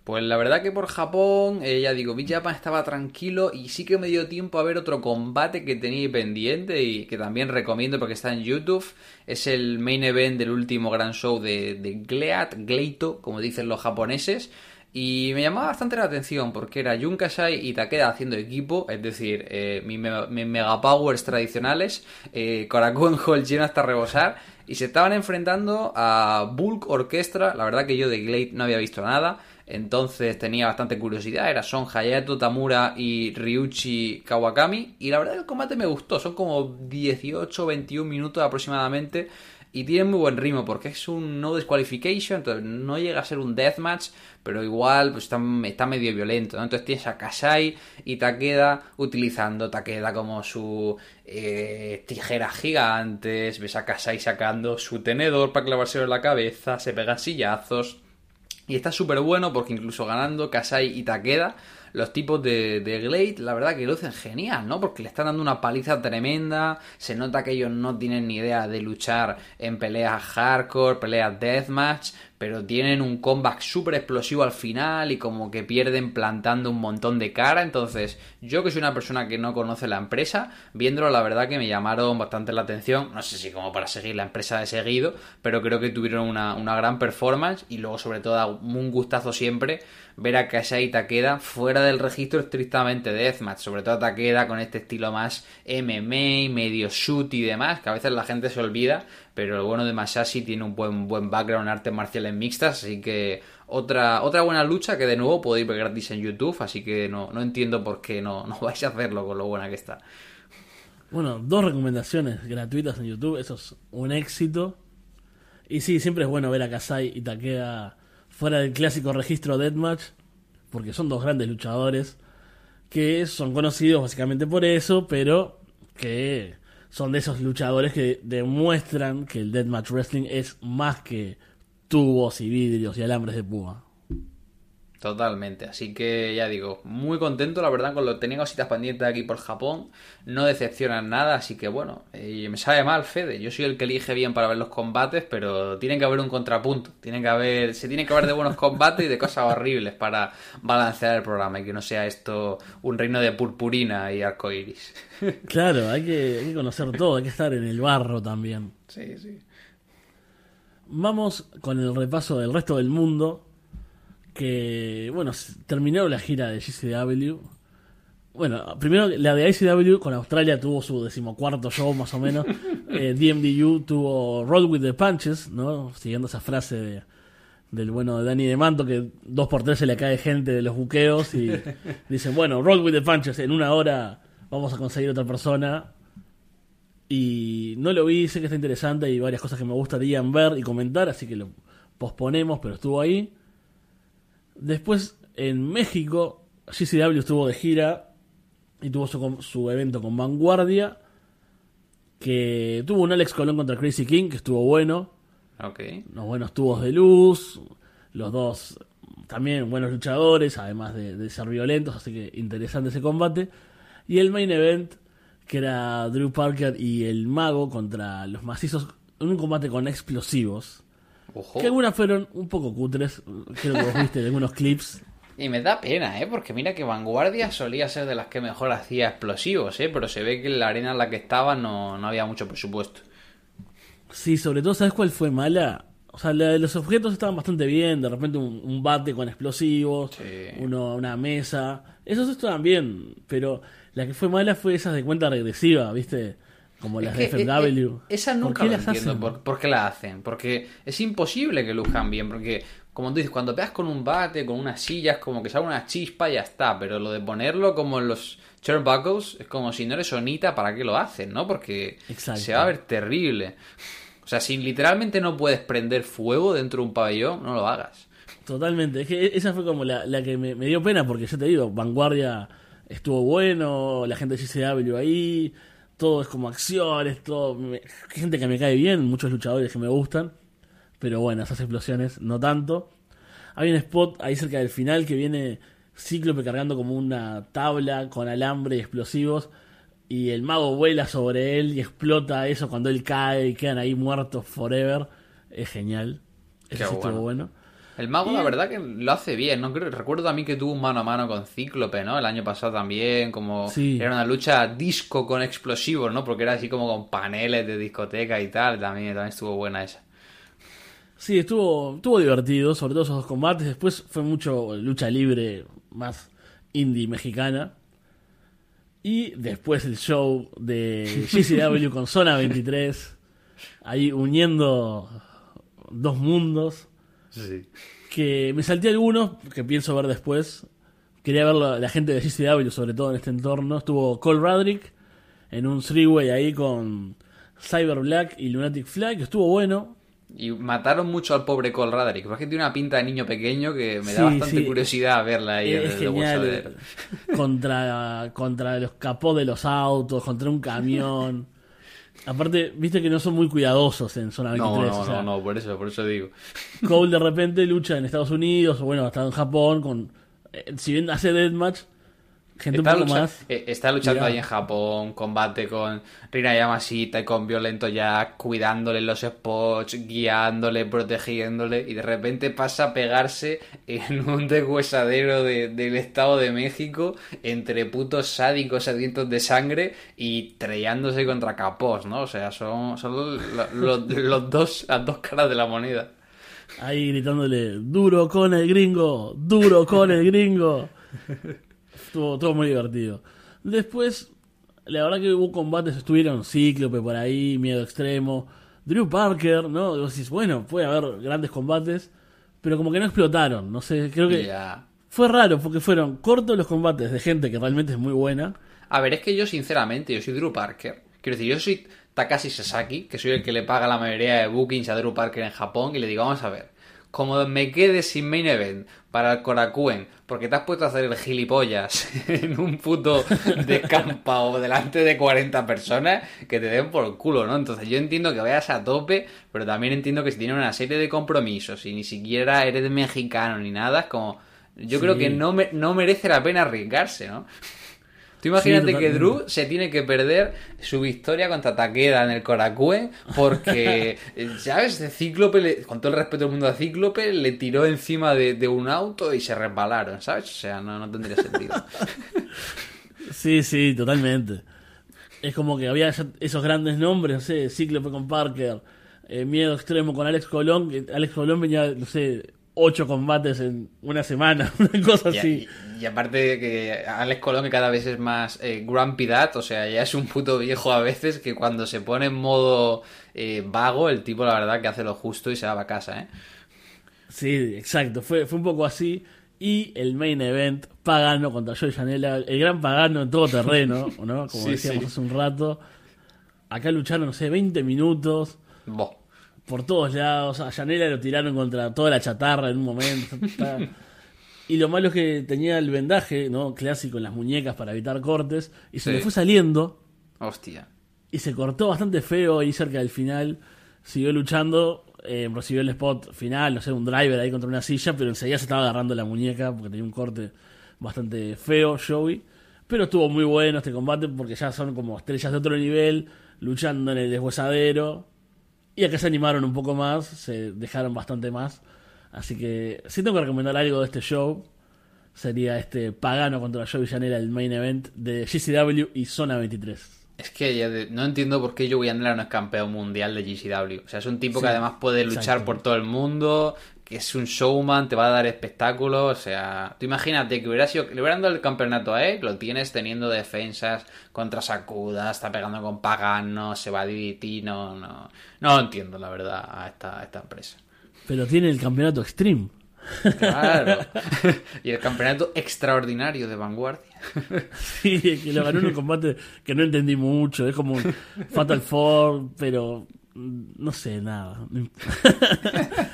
Pues la verdad que por Japón, eh, ya digo, Big Japan estaba tranquilo y sí que me dio tiempo a ver otro combate que tenía pendiente y que también recomiendo porque está en YouTube. Es el main event del último gran show de, de Gleat, Gleito, como dicen los japoneses. Y me llamaba bastante la atención porque era Jun Kasai y Takeda haciendo equipo, es decir, eh, mis, Mega Powers tradicionales, eh, [LAUGHS] Hall lleno hasta rebosar, y se estaban enfrentando a Bulk Orchestra, la verdad que yo de Glade no había visto nada, entonces tenía bastante curiosidad, era Son Hayato Tamura y Ryuchi Kawakami, y la verdad que el combate me gustó, son como 18 21 minutos aproximadamente, y tiene muy buen ritmo porque es un no disqualification, entonces no llega a ser un deathmatch, pero igual pues está, está medio violento. Entonces tienes a Kasai y Takeda utilizando Takeda como su eh, tijeras gigantes, ves a Kasai sacando su tenedor para clavárselo en la cabeza, se pegan sillazos. Y está súper bueno porque incluso ganando Kasai y Takeda, los tipos de, de Glade, la verdad que lucen genial, ¿no? Porque le están dando una paliza tremenda, se nota que ellos no tienen ni idea de luchar en peleas hardcore, peleas deathmatch, pero tienen un comeback súper explosivo al final y como que pierden plantando un montón de cara. Entonces, yo que soy una persona que no conoce la empresa, viéndolo la verdad que me llamaron bastante la atención. No sé si como para seguir la empresa de seguido, pero creo que tuvieron una, una gran performance y luego sobre todo un gustazo siempre ver a Kasai Takeda fuera del registro estrictamente de Deathmatch, sobre todo Takeda con este estilo más MMA, medio shoot y demás, que a veces la gente se olvida, pero el bueno de Masashi tiene un buen, buen background en artes marciales mixtas, así que otra, otra buena lucha que de nuevo podéis ver gratis en YouTube, así que no, no entiendo por qué no, no [LAUGHS] vais a hacerlo con lo buena que está. Bueno, dos recomendaciones gratuitas en YouTube, eso es un éxito. Y sí, siempre es bueno ver a Kasai y Takeda fuera del clásico registro Deathmatch, porque son dos grandes luchadores que son conocidos básicamente por eso, pero que son de esos luchadores que demuestran que el Deathmatch Wrestling es más que tubos y vidrios y alambres de púa. Totalmente, así que ya digo, muy contento la verdad con lo tenía cositas pendientes aquí por Japón, no decepcionan nada, así que bueno, eh, me sabe mal Fede, yo soy el que elige bien para ver los combates, pero tiene que haber un contrapunto, tiene que haber, se tiene que haber de buenos combates y de cosas horribles para balancear el programa y que no sea esto un reino de purpurina y arcoiris. [LAUGHS] Claro, hay que, hay que conocer todo, hay que estar en el barro también. Sí, sí. Vamos con el repaso del resto del mundo que, bueno, terminó la gira de GCW. Bueno, primero la de ICW con Australia tuvo su decimocuarto show más o menos. [LAUGHS] eh, DMDU tuvo Roll with the Punches, ¿no? Siguiendo esa frase de, del bueno de Danny de Manto que dos por tres se le cae gente de los buqueos y [LAUGHS] dicen, bueno, Roll with the Punches, en una hora vamos a conseguir otra persona. Y no lo vi, sé que está interesante y varias cosas que me gustarían ver y comentar, así que lo posponemos, pero estuvo ahí. Después, en México, GCW estuvo de gira y tuvo su, su, evento con Vanguardia. Que tuvo un Alex Colón contra Crazy King, que estuvo bueno. Ok. Unos buenos tubos de luz. Los dos también buenos luchadores, además de, de, ser violentos. Así que interesante ese combate. Y el main event, que era Drew Parker y el mago contra los macizos. En un combate con explosivos. Ojo. Que algunas fueron un poco cutres, creo que vos viste algunos clips. Y me da pena, ¿eh? Porque mira que Vanguardia solía ser de las que mejor hacía explosivos, ¿eh? Pero se ve que en la arena en la que estaba no, no había mucho presupuesto. Sí, sobre todo, ¿sabes cuál fue mala? O sea, la de los objetos estaban bastante bien, de repente un, un bate con explosivos, Sí. uno, una mesa, esos estaban bien, pero la que fue mala fue esas de cuenta regresiva, ¿viste? Como las Es que, de FMW. eh, eh, esa ¿Por nunca qué la las entiendo. hacen? ¿Por, por qué la hacen? Porque es imposible que luzcan bien. Porque, como tú dices, cuando pegas con un bate, con unas sillas, como que sale una chispa y ya está. Pero lo de ponerlo como en los turnbuckles es como si no eres sonita, ¿para qué lo hacen? ¿No? Porque Exacto. se va a ver terrible. O sea, si literalmente no puedes prender fuego dentro de un pabellón, no lo hagas. Totalmente, es que e, esa fue como la, la que me, me dio pena, porque yo te digo, Vanguardia estuvo bueno, la gente de GCW ahí, todo es como acciones, todo. me- gente que me cae bien, muchos luchadores que me gustan, pero bueno, esas explosiones no tanto. Hay un spot ahí cerca del final que viene Cíclope cargando como una tabla con alambre y explosivos. Y el mago vuela sobre él y explota eso cuando él cae y quedan ahí muertos forever. Es genial. Eso sí estuvo bueno. El mago, Y la verdad que lo hace bien, ¿no? Creo, recuerdo también que tuvo un mano a mano con Cíclope, ¿no? El año pasado también, como Sí. era una lucha disco con explosivos, ¿no? Porque era así como con paneles de discoteca y tal, también, también estuvo buena esa. Sí, estuvo, estuvo divertido, sobre todo esos dos combates. Después fue mucho lucha libre, más indie mexicana. Y después el show de [LAUGHS] GCW con Zona 23, ahí uniendo dos mundos. Sí. Que me salté algunos que pienso ver después. Quería ver la, la gente de GCW, sobre todo en este entorno. Estuvo Cole Radrick en un three-way ahí con Cyber Black y Lunatic Flag, que estuvo bueno. Y mataron mucho al pobre Cole Radrick, porque tiene una pinta de niño pequeño que me da Sí, bastante sí. curiosidad verla ahí en es genial contra, contra los capós de los autos, contra un camión. Aparte, viste que no son muy cuidadosos en zona 23. No, no, o sea, no, no, por eso, por eso digo. Cole de repente lucha en Estados Unidos o bueno, hasta en Japón con eh, si bien hace deathmatch, gente Está, un poco lucha- más. eh, está luchando ahí en Japón, combate con Rina Yamashita y con Violento ya cuidándole los spots, guiándole, protegiéndole, y de repente pasa a pegarse en [LAUGHS] un deshuesadero de- del Estado de México entre putos sádicos sedientos de sangre y trellándose contra capós, ¿no? O sea, son, son lo- lo- [LAUGHS] los dos, las dos caras de la moneda. Ahí gritándole, duro con el gringo, duro con el gringo. [LAUGHS] Estuvo, estuvo muy divertido. Después, la verdad que hubo combates, estuvieron Cíclope por ahí, Miedo Extremo, Drew Parker, ¿no? Y vos decís, bueno, puede haber grandes combates, pero como que no explotaron, no sé, creo que Ya. fue raro porque fueron cortos los combates de gente que realmente es muy buena. A ver, es que yo sinceramente, yo soy Drew Parker. Quiero decir, yo soy Takashi Sasaki, que soy el que le paga la mayoría de bookings a Drew Parker en Japón, y le digo, vamos a ver, como me quede sin main event para el Korakuen, porque te has puesto a hacer el gilipollas [LAUGHS] en un puto descampado delante de 40 personas, que te den por el culo, ¿no? Entonces yo entiendo que vayas a tope, pero también entiendo que si tienes una serie de compromisos y ni siquiera eres mexicano ni nada, es como... Yo Sí. creo que no, me- no merece la pena arriesgarse, ¿no? Tú imagínate que. Drew se tiene que perder su victoria contra Takeda en el Korakuen porque, [LAUGHS] eh, ¿sabes? De Cíclope, le- con todo el respeto del mundo a Cíclope, le tiró encima de, de un auto y se resbalaron, ¿sabes? O sea, no, no tendría sentido. [LAUGHS] Sí, sí, totalmente. Es como que había esos grandes nombres, no sé, Cíclope con Parker, eh, Miedo Extremo con Alex Colón, que Alex Colón venía, no sé, ocho combates en una semana, [LAUGHS] una cosa Y, así. y- y aparte de que Alex Colón que cada vez es más eh, grumpy dad, o sea, ya es un puto viejo a veces que cuando se pone en modo eh, vago, el tipo la verdad que hace lo justo y se va a casa, ¿eh? Sí, exacto, fue, fue un poco así. Y el main event, Pagano contra Joey Janela, el gran Pagano en todo terreno, ¿no? [LAUGHS] Como Sí, decíamos sí. hace un rato. Acá lucharon, no sé, 20 minutos. Boh. Por todos lados. A Yanela lo tiraron contra toda la chatarra en un momento. [LAUGHS] Y lo malo es que tenía el vendaje, ¿no? Clásico en las muñecas para evitar cortes. Y se Sí. le fue saliendo. Hostia. Y se cortó bastante feo ahí cerca del final. Siguió luchando. eh, recibió el spot final, no sé, un driver ahí contra una silla. Pero enseguida se estaba agarrando la muñeca porque tenía un corte bastante feo, Joey. Pero estuvo muy bueno este combate porque ya son como estrellas de otro nivel. Luchando en el deshuesadero. Y acá se animaron un poco más, se dejaron bastante más. Así que si tengo que recomendar algo de este show, sería este Pagano contra Joe Villanera, el main event de GCW y Zona 23. Es que no entiendo por qué Joey Andela no es campeón mundial de GCW. O sea, es un tipo que además puede luchar por todo el mundo, que es un showman, te va a dar espectáculos. O sea, tú imagínate que hubiera sido, le hubieran dado el campeonato a él, lo tienes teniendo defensas contra Sakuda, está pegando con Pagano, se va a DDT, no, no, no entiendo la verdad a esta, a esta empresa. Pero tiene el campeonato Extreme. Claro. [LAUGHS] y el campeonato extraordinario de vanguardia. [LAUGHS] Sí, que lo ganó en un combate que no entendí mucho. Es como un Fatal Four, pero no sé, nada. [LAUGHS]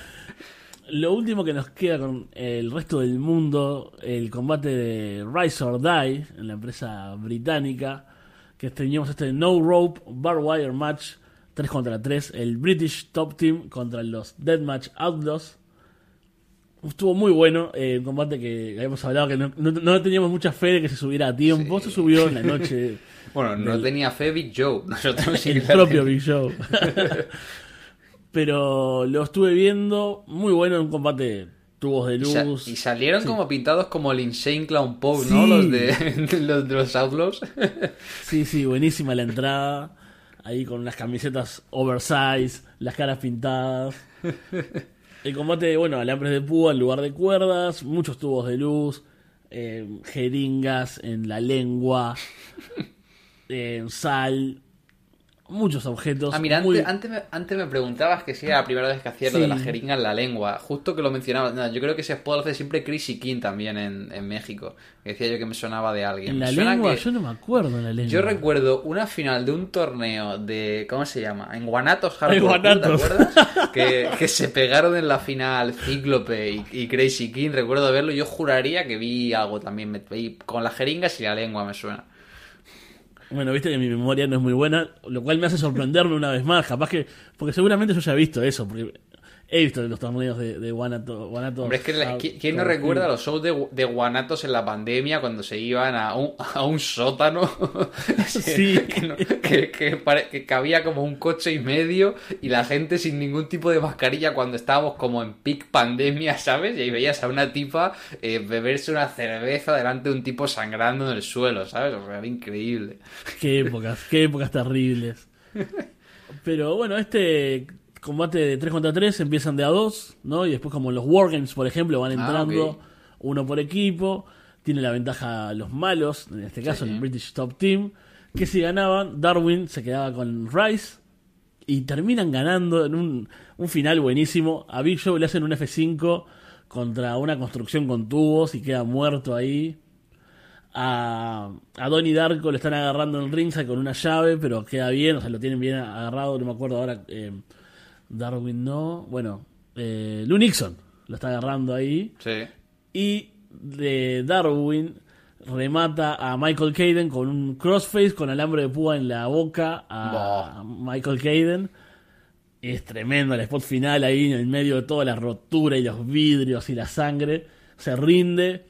Lo último que nos queda con el resto del mundo, el combate de Rise or Die en la empresa británica, que teníamos este No Rope Bar Wire Match 3 contra 3, el British Top Team contra los Deathmatch Outlaws. Estuvo muy bueno, eh, un combate que habíamos hablado que no, no- no teníamos mucha fe de que se subiera a tiempo, se subió en la [LAUGHS] noche Bueno, no tenía fe Big Joe. [LAUGHS] Nosotros sí el propio. Big Show. [LAUGHS] Pero lo estuve viendo, muy bueno, un combate tubos de luz. y salieron Sí. como pintados como el Insane Clown Pope, Sí. ¿no? Los de, los de los Outlaws. Sí, sí, buenísima la entrada. Ahí con las camisetas oversize, las caras pintadas. El combate, bueno, alambres de púa en lugar de cuerdas, muchos tubos de luz, eh, jeringas en la lengua, [LAUGHS] eh, sal, muchos objetos. Ah, mira, muy- antes, antes, me, antes me preguntabas que si era la primera vez que hacía lo de la jeringa en la lengua. Justo que lo mencionabas. No, yo creo que ese spot lo hace siempre Chrissy King también en, en México. Que decía yo que me sonaba de alguien. en la lengua, yo no me acuerdo en la lengua. Yo recuerdo una final de un torneo de. ¿Cómo se llama? En Guanatos En Hardcore. Pool, Guanatos. ¿Te acuerdas? que, que se pegaron en la final Cíclope y, y Crazy King. Recuerdo verlo. Yo juraría que vi algo también. Me, con las jeringas y la lengua me suena. Bueno, viste que mi memoria no es muy buena, lo cual me hace sorprenderme una vez más, capaz que, porque seguramente yo ya he visto eso, porque He visto los torneos de, de Guanato. Guanato Hombre, es que la- ¿qui- ¿quién no recuerda los shows de, de guanatos en la pandemia cuando se iban a un, a un sótano? [LAUGHS] Sí. que, no- que- que pare- que cabía como un coche y medio y la gente sin ningún tipo de mascarilla cuando estábamos como en peak pandemia, ¿sabes? Y ahí veías a una tipa eh, beberse una cerveza delante de un tipo sangrando en el suelo, ¿sabes? O sea, era increíble. Qué épocas, qué épocas terribles. [LAUGHS] Pero bueno, este combate de 3 contra 3 empiezan de a 2, ¿no? Y después como los Wargames, por ejemplo, van Ah, entrando uno por equipo. Tiene la ventaja los malos, en este caso Sí. el British Top Team, que si ganaban, Darwin se quedaba con Rice y terminan ganando en un, un final buenísimo. A Big Show le hacen un F5 contra una construcción con tubos y queda muerto ahí. A, a Donnie Darko le están agarrando en ringside con una llave, pero queda bien, o sea, lo tienen bien agarrado, no me acuerdo ahora. eh, Darwin no, bueno, eh, Lou Nixon lo está agarrando ahí. Sí. Y de Darwin remata a Michael Caden con un crossface con alambre de púa en la boca a, Michael Caden. Es tremendo el spot final ahí en el medio de toda la rotura y los vidrios y la sangre. Se rinde.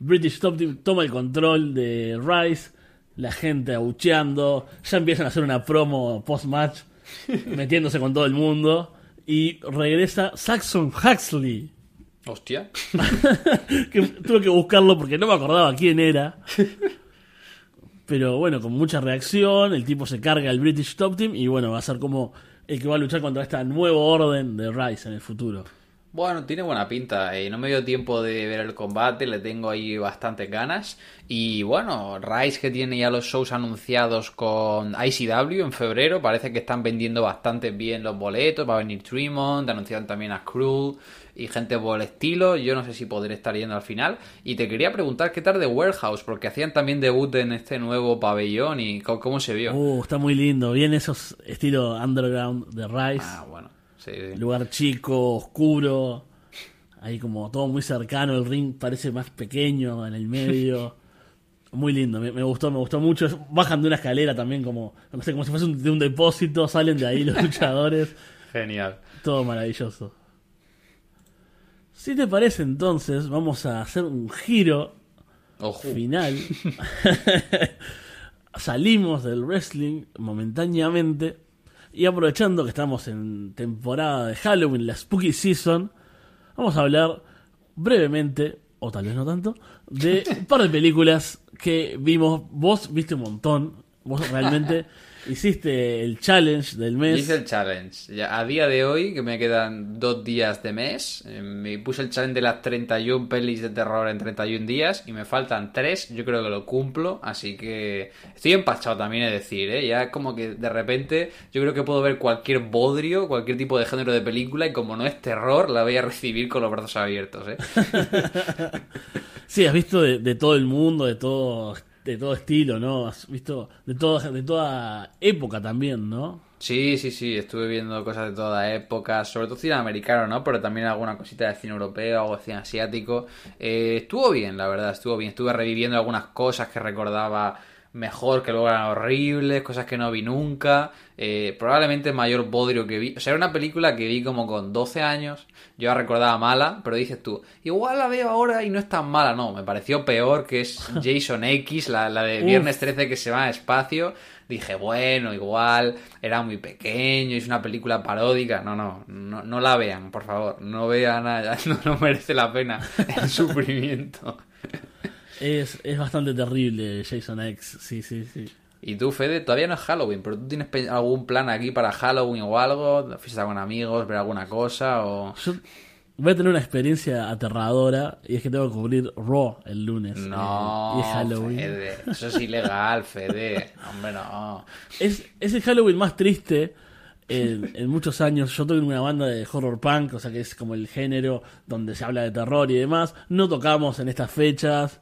British Top Team toma el control de Rice. La gente abucheando. Ya empiezan a hacer una promo post-match. [LAUGHS] metiéndose con todo el mundo. Y regresa Saxon Huxley Hostia. [LAUGHS] que tuve que buscarlo porque no me acordaba quién era. Pero bueno, con mucha reacción, el tipo se carga al British Top Team y bueno, va a ser como el que va a luchar contra esta nuevo orden de Rice en el futuro. Bueno, tiene buena pinta. eh, no me dio tiempo de ver el combate, le tengo ahí bastantes ganas. Y bueno, Rice que tiene ya los shows anunciados con ICW en febrero, parece que están vendiendo bastante bien los boletos. Va a venir Tremont, anunciaron también a Cruel y gente por el estilo. Yo no sé si podré estar yendo al final. Y te quería preguntar qué tal de Warehouse, porque hacían también debut en este nuevo pabellón y cómo se vio. Uh, está muy lindo. Bien esos estilo underground de Rice. Ah, bueno. Sí, sí. Lugar chico, oscuro. Ahí como todo muy cercano. El ring parece más pequeño en el medio. [LAUGHS] Muy lindo, me, me gustó, me gustó mucho. Bajan de una escalera también como, no sé, como si fuese un, de un depósito, salen de ahí los [LAUGHS] luchadores. Genial. Todo maravilloso. Si te parece entonces, vamos a hacer un giro Ojo. final. [LAUGHS] Salimos del wrestling momentáneamente y aprovechando que estamos en temporada de Halloween, la Spooky Season, vamos a hablar brevemente, o tal vez no tanto, de [LAUGHS] un par de películas que vimos. Vos viste un montón, vos realmente [LAUGHS] hiciste el challenge del mes. Hice el challenge. Ya, a día de hoy, que me quedan dos días de mes, eh, me puse el challenge de las 31 pelis de terror en 31 días y me faltan tres. Yo creo que lo cumplo, así que estoy empachado también, es decir, ¿eh? ya como que de repente yo creo que puedo ver cualquier bodrio, cualquier tipo de género de película y como no es terror, la voy a recibir con los brazos abiertos. ¿eh? [LAUGHS] Sí, has visto de, de todo el mundo, de todo, de todo estilo, ¿no? Has visto de, todo, de toda época también, ¿no? Sí, sí, sí, estuve viendo cosas de toda época, sobre todo cine americano, ¿no? Pero también alguna cosita de cine europeo, algo de cine asiático. Eh, estuvo bien, la verdad, estuvo bien. Estuve reviviendo algunas cosas que recordaba mejor, que luego eran horribles, cosas que no vi nunca. Eh, probablemente el mayor bodrio que vi. O sea, era una película que vi como con 12 años. Yo la recordaba mala, pero dices tú, igual la veo ahora y no es tan mala. No, me pareció peor que es [LAUGHS] Jason X, la, la de. Viernes 13 que se va a espacio. Dije, bueno, igual, era muy pequeño, es una película paródica. No, no, no, no la vean, por favor. No vean nada, [LAUGHS] no, no merece la pena [LAUGHS] el sufrimiento. Es, es bastante terrible Jason X, sí, sí, sí. Y tú, Fede, todavía no es Halloween, pero tú tienes algún plan aquí para Halloween o algo, fiesta con amigos, ver alguna cosa o... Yo voy a tener una experiencia aterradora y es que tengo que cubrir Raw el lunes. eh, No, y es Halloween. Fede, eso es ilegal, Fede. Hombre, no. Es, es el Halloween más triste en, en muchos años. Yo toco en una banda de horror punk, o sea que es como el género donde se habla de terror y demás. No tocamos en estas fechas.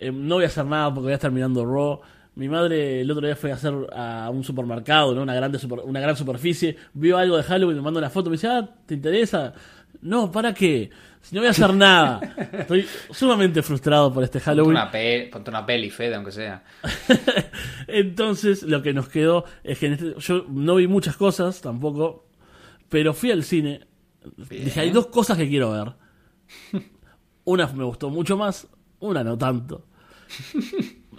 Eh, no voy a hacer nada porque voy a estar mirando Raw. Mi madre el otro día fue a hacer a un supermercado, ¿no? una, grande super- una gran superficie, vio algo de Halloween, me manda una foto, me dice, ah, ¿te interesa? No, ¿para qué? Si no voy a hacer nada. [LAUGHS] Estoy sumamente frustrado por este Ponte Halloween. una, pe- ponte una peli, Fede, aunque sea. [LAUGHS] Entonces, lo que nos quedó es que en este- yo no vi muchas cosas tampoco, pero fui al cine Bien. Dije, hay dos cosas que quiero ver. [LAUGHS] Una me gustó mucho más, una no tanto.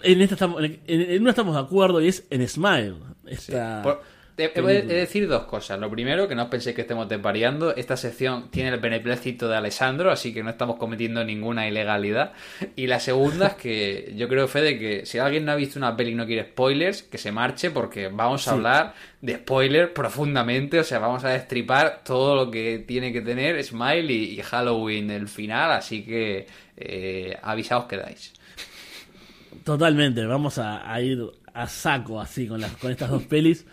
En, esta estamos, en, en una estamos de acuerdo y es en Smile. Sí. Esta Por- te película. voy a decir dos cosas. Lo primero, que no penséis que estemos desvariando. Esta sección tiene el beneplácito de Alessandro, así que no estamos cometiendo ninguna ilegalidad. Y la segunda es que [LAUGHS] yo creo, Fede, que si alguien no ha visto una peli y no quiere spoilers, que se marche porque vamos a Sí. hablar de spoilers profundamente. O sea, vamos a destripar todo lo que tiene que tener Smile y, y Halloween el final. Así que eh, avisaos que dais. Totalmente, vamos a, a ir a saco así con, las, con estas dos pelis.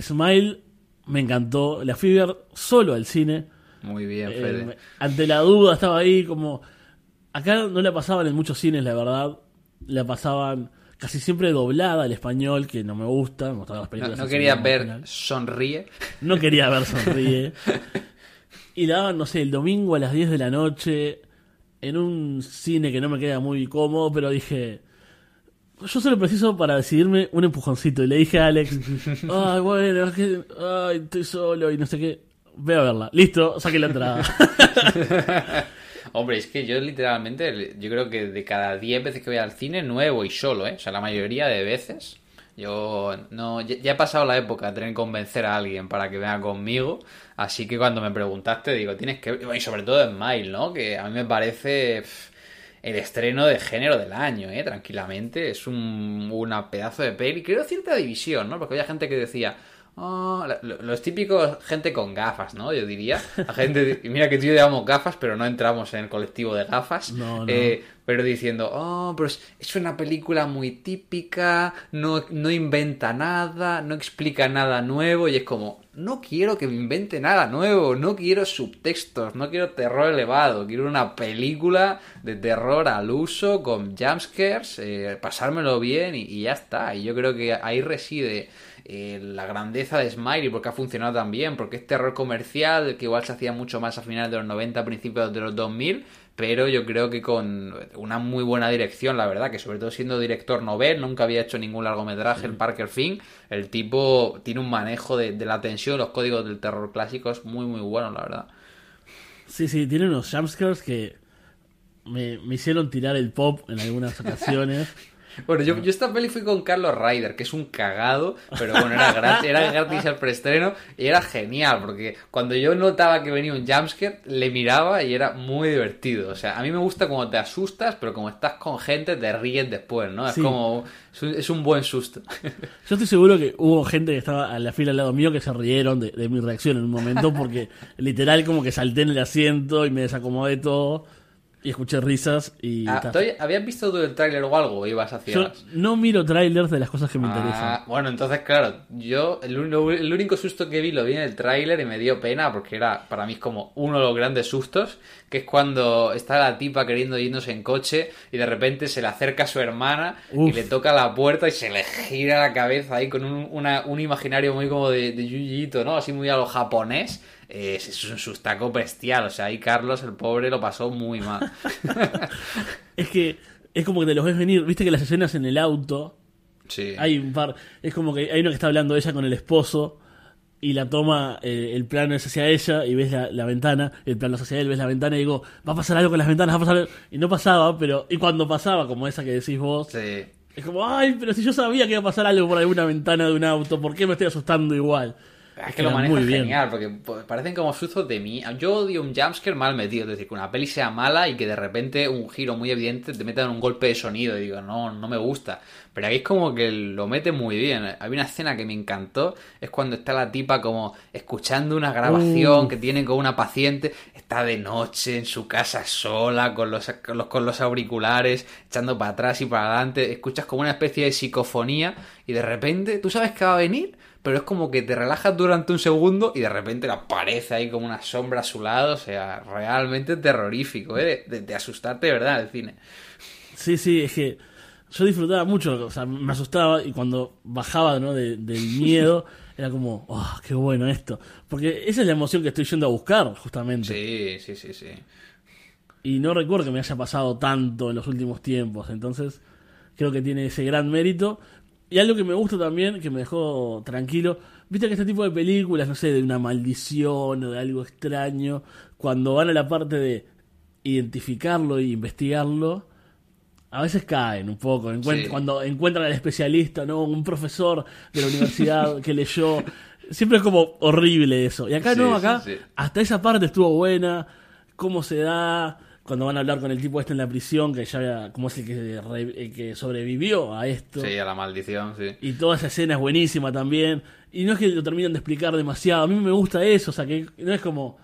Smile me encantó, la fui a ver solo al cine. Muy bien, Eh, Fede. ante la duda estaba ahí como... Acá no la pasaban en muchos cines, la verdad. La pasaban casi siempre doblada al español, que no me gusta. Me las No, películas no en quería ver original. Sonríe. No quería ver [LAUGHS] Sonríe. y la daban, no sé, el domingo a las 10 de la noche en un cine que no me queda muy cómodo, pero dije, yo solo preciso para decidirme un empujoncito. Y le dije a Alex, [LAUGHS] ay, bueno, es que ay, estoy solo y no sé qué. Ve a verla. Listo, saqué la entrada. [LAUGHS] Hombre, es que yo literalmente, yo creo que de cada 10 veces que voy al cine, nuevo y solo, ¿eh? O sea, la mayoría de veces. Yo no, ya, ya he pasado la época de tener que convencer a alguien para que venga conmigo. Así que cuando me preguntaste, digo, tienes que. Y sobre todo en Smile, ¿no? Que a mí me parece pff, el estreno de género del año, ¿eh? Tranquilamente. Es un una pedazo de peli. Creo cierta división, ¿no? Porque había gente que decía. "Oh", los típicos gente con gafas, ¿no? Yo diría. La gente, mira que tú y yo llevamos gafas, pero no entramos en el colectivo de gafas. No, no. Eh, pero diciendo, oh, pero es, es una película muy típica, no, no inventa nada, no explica nada nuevo, y es como, no quiero que me invente nada nuevo, no quiero subtextos, no quiero terror elevado, quiero una película de terror al uso, con jumpscares, eh, pasármelo bien y, ya está. Y yo creo que ahí reside eh, la grandeza de Smiley, porque ha funcionado tan bien, porque es terror comercial, que igual se hacía mucho más a finales de los 90, principios de los 2000, pero yo creo que con una muy buena dirección, la verdad, que sobre todo siendo director novel, nunca había hecho ningún largometraje, el Parker Finn, el tipo tiene un manejo de, de la tensión, los códigos del terror clásicos muy, muy buenos, la verdad. sí, sí, tiene unos jumpscares que me, me hicieron tirar el pop en algunas ocasiones. [LAUGHS] Bueno, yo, yo esta peli fui con Carlos Ryder, que es un cagado, pero bueno, era gratis, era gratis al preestreno y era genial, porque cuando yo notaba que venía un jumpscare, le miraba y era muy divertido. O sea, a mí me gusta cuando te asustas, pero como estás con gente, te ríes después, ¿no? Es Sí. como, es un, es un buen susto. [LAUGHS] Yo estoy seguro que hubo gente que estaba a la fila al lado mío que se rieron de, de mi reacción en un momento porque literal como que salté en el asiento y me desacomodé todo y escuché risas y... Ah, ta. ¿tú ¿Habías visto tú el tráiler o algo? ¿Ibas hacia Yo no miro trailers de las cosas que me interesan. Ah, bueno, entonces, claro, yo el, el único susto que vi lo vi en el tráiler y me dio pena porque era para mí es como uno de los grandes sustos, que es cuando está la tipa queriendo irnos en coche y de repente se le acerca a su hermana y le toca la puerta y se le gira la cabeza ahí con un, una- un imaginario muy como de, de Yuyito, ¿no? Así muy a lo japonés. Eh, es, un sustaco bestial, o sea, ahí Carlos, el pobre, lo pasó muy mal. [LAUGHS] Es que es como que te los ves venir. Viste que las escenas en el auto, Sí. hay un par. Es como que hay uno que está hablando ella con el esposo y la toma, eh, el plano es hacia ella y ves la, la ventana, el plano es hacia él, ves la ventana y digo, va a pasar algo con las ventanas, va a pasar algo. Y no pasaba, pero. Y cuando pasaba, como esa que decís vos, Sí. es como, ay, pero si yo sabía que iba a pasar algo por alguna ventana de un auto, ¿por qué me estoy asustando igual? Es que lo maneja muy bien. genial, porque parecen como sustos de mí. Yo odio un jumpscare mal metido, es decir, que una peli sea mala y que de repente un giro muy evidente te metan un golpe de sonido y digo, no, no me gusta. Pero aquí es como que lo mete muy bien. Hay una escena que me encantó, es cuando está la tipa como escuchando una grabación Uh. que tiene con una paciente, está de noche en su casa sola, con los, con los, con los auriculares, echando para atrás y para adelante, escuchas como una especie de psicofonía y de repente, ¿tú sabes que va a venir? Pero es como que te relajas durante un segundo y de repente aparece ahí como una sombra a su lado, o sea, realmente terrorífico, ¿eh? De, de asustarte de verdad el cine. Sí, sí, es que yo disfrutaba mucho, o sea, me asustaba y cuando bajaba ¿no? de- del miedo [LAUGHS] era como, oh, qué bueno esto. Porque esa es la emoción que estoy yendo a buscar, justamente. Sí, sí, sí, sí. Y no recuerdo que me haya pasado tanto en los últimos tiempos, entonces creo que tiene ese gran mérito. Y algo que me gusta también, que me dejó tranquilo, viste que este tipo de películas, no sé, de una maldición o de algo extraño, cuando van a la parte de identificarlo e investigarlo, a veces caen un poco. Encuent- Sí. Cuando encuentran al especialista, ¿no? Un profesor de la universidad que leyó. Siempre es como horrible eso. Y acá Sí, no, acá sí. hasta esa parte estuvo buena. Cómo se da. Cuando van a hablar con el tipo este en la prisión, que ya como es el que, re- el que sobrevivió a esto. Sí, a la maldición, sí. Y toda esa escena es buenísima también. Y no es que lo terminan de explicar demasiado. A mí me gusta eso. O sea, que no es como.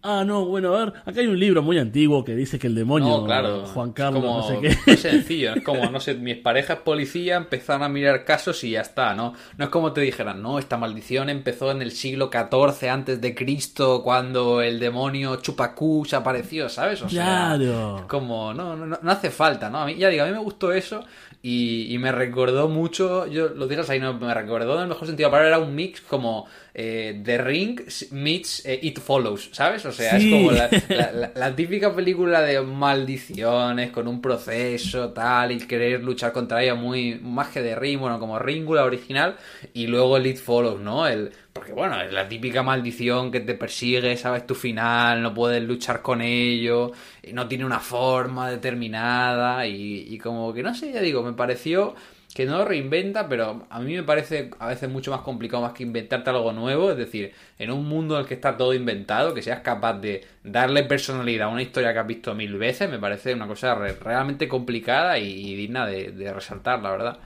Ah, no, bueno, a ver. Acá hay un libro muy antiguo que dice que el demonio. No, claro. Juan Carlos, como- no sé qué. es sencillo, es como, no sé, mis parejas policía empezaron a mirar casos y ya está, ¿no? No es como te dijeran, no, esta maldición empezó en el siglo XIV antes de Cristo, cuando el demonio Chupacus apareció, ¿sabes? O sea, Claro. es como, no, no, no, hace falta, ¿no? A mí, ya digo, a mí me gustó eso y, y me recordó mucho, yo lo digas ahí, no, me recordó en el mejor sentido palabra, era un mix como eh, The Ring meets eh, It Follows, ¿sabes? O sea, Sí. es como la, [LAUGHS] la- la- la típica película de maldiciones, con un proceso, tal, y querer luchar contra ella muy, más que de Ring, bueno, como Ringu, la original, y luego el It Follows, ¿no? El, porque bueno, es la típica maldición que te persigue, sabes tu final, no puedes luchar con ello, no tiene una forma determinada, y, y como que no sé, ya digo, me pareció que no lo reinventa, pero a mí me parece a veces mucho más complicado más que inventarte algo nuevo, es decir, en un mundo en el que está todo inventado, que seas capaz de darle personalidad a una historia que has visto mil veces, me parece una cosa re- realmente complicada y, digna de, de resaltar, la verdad.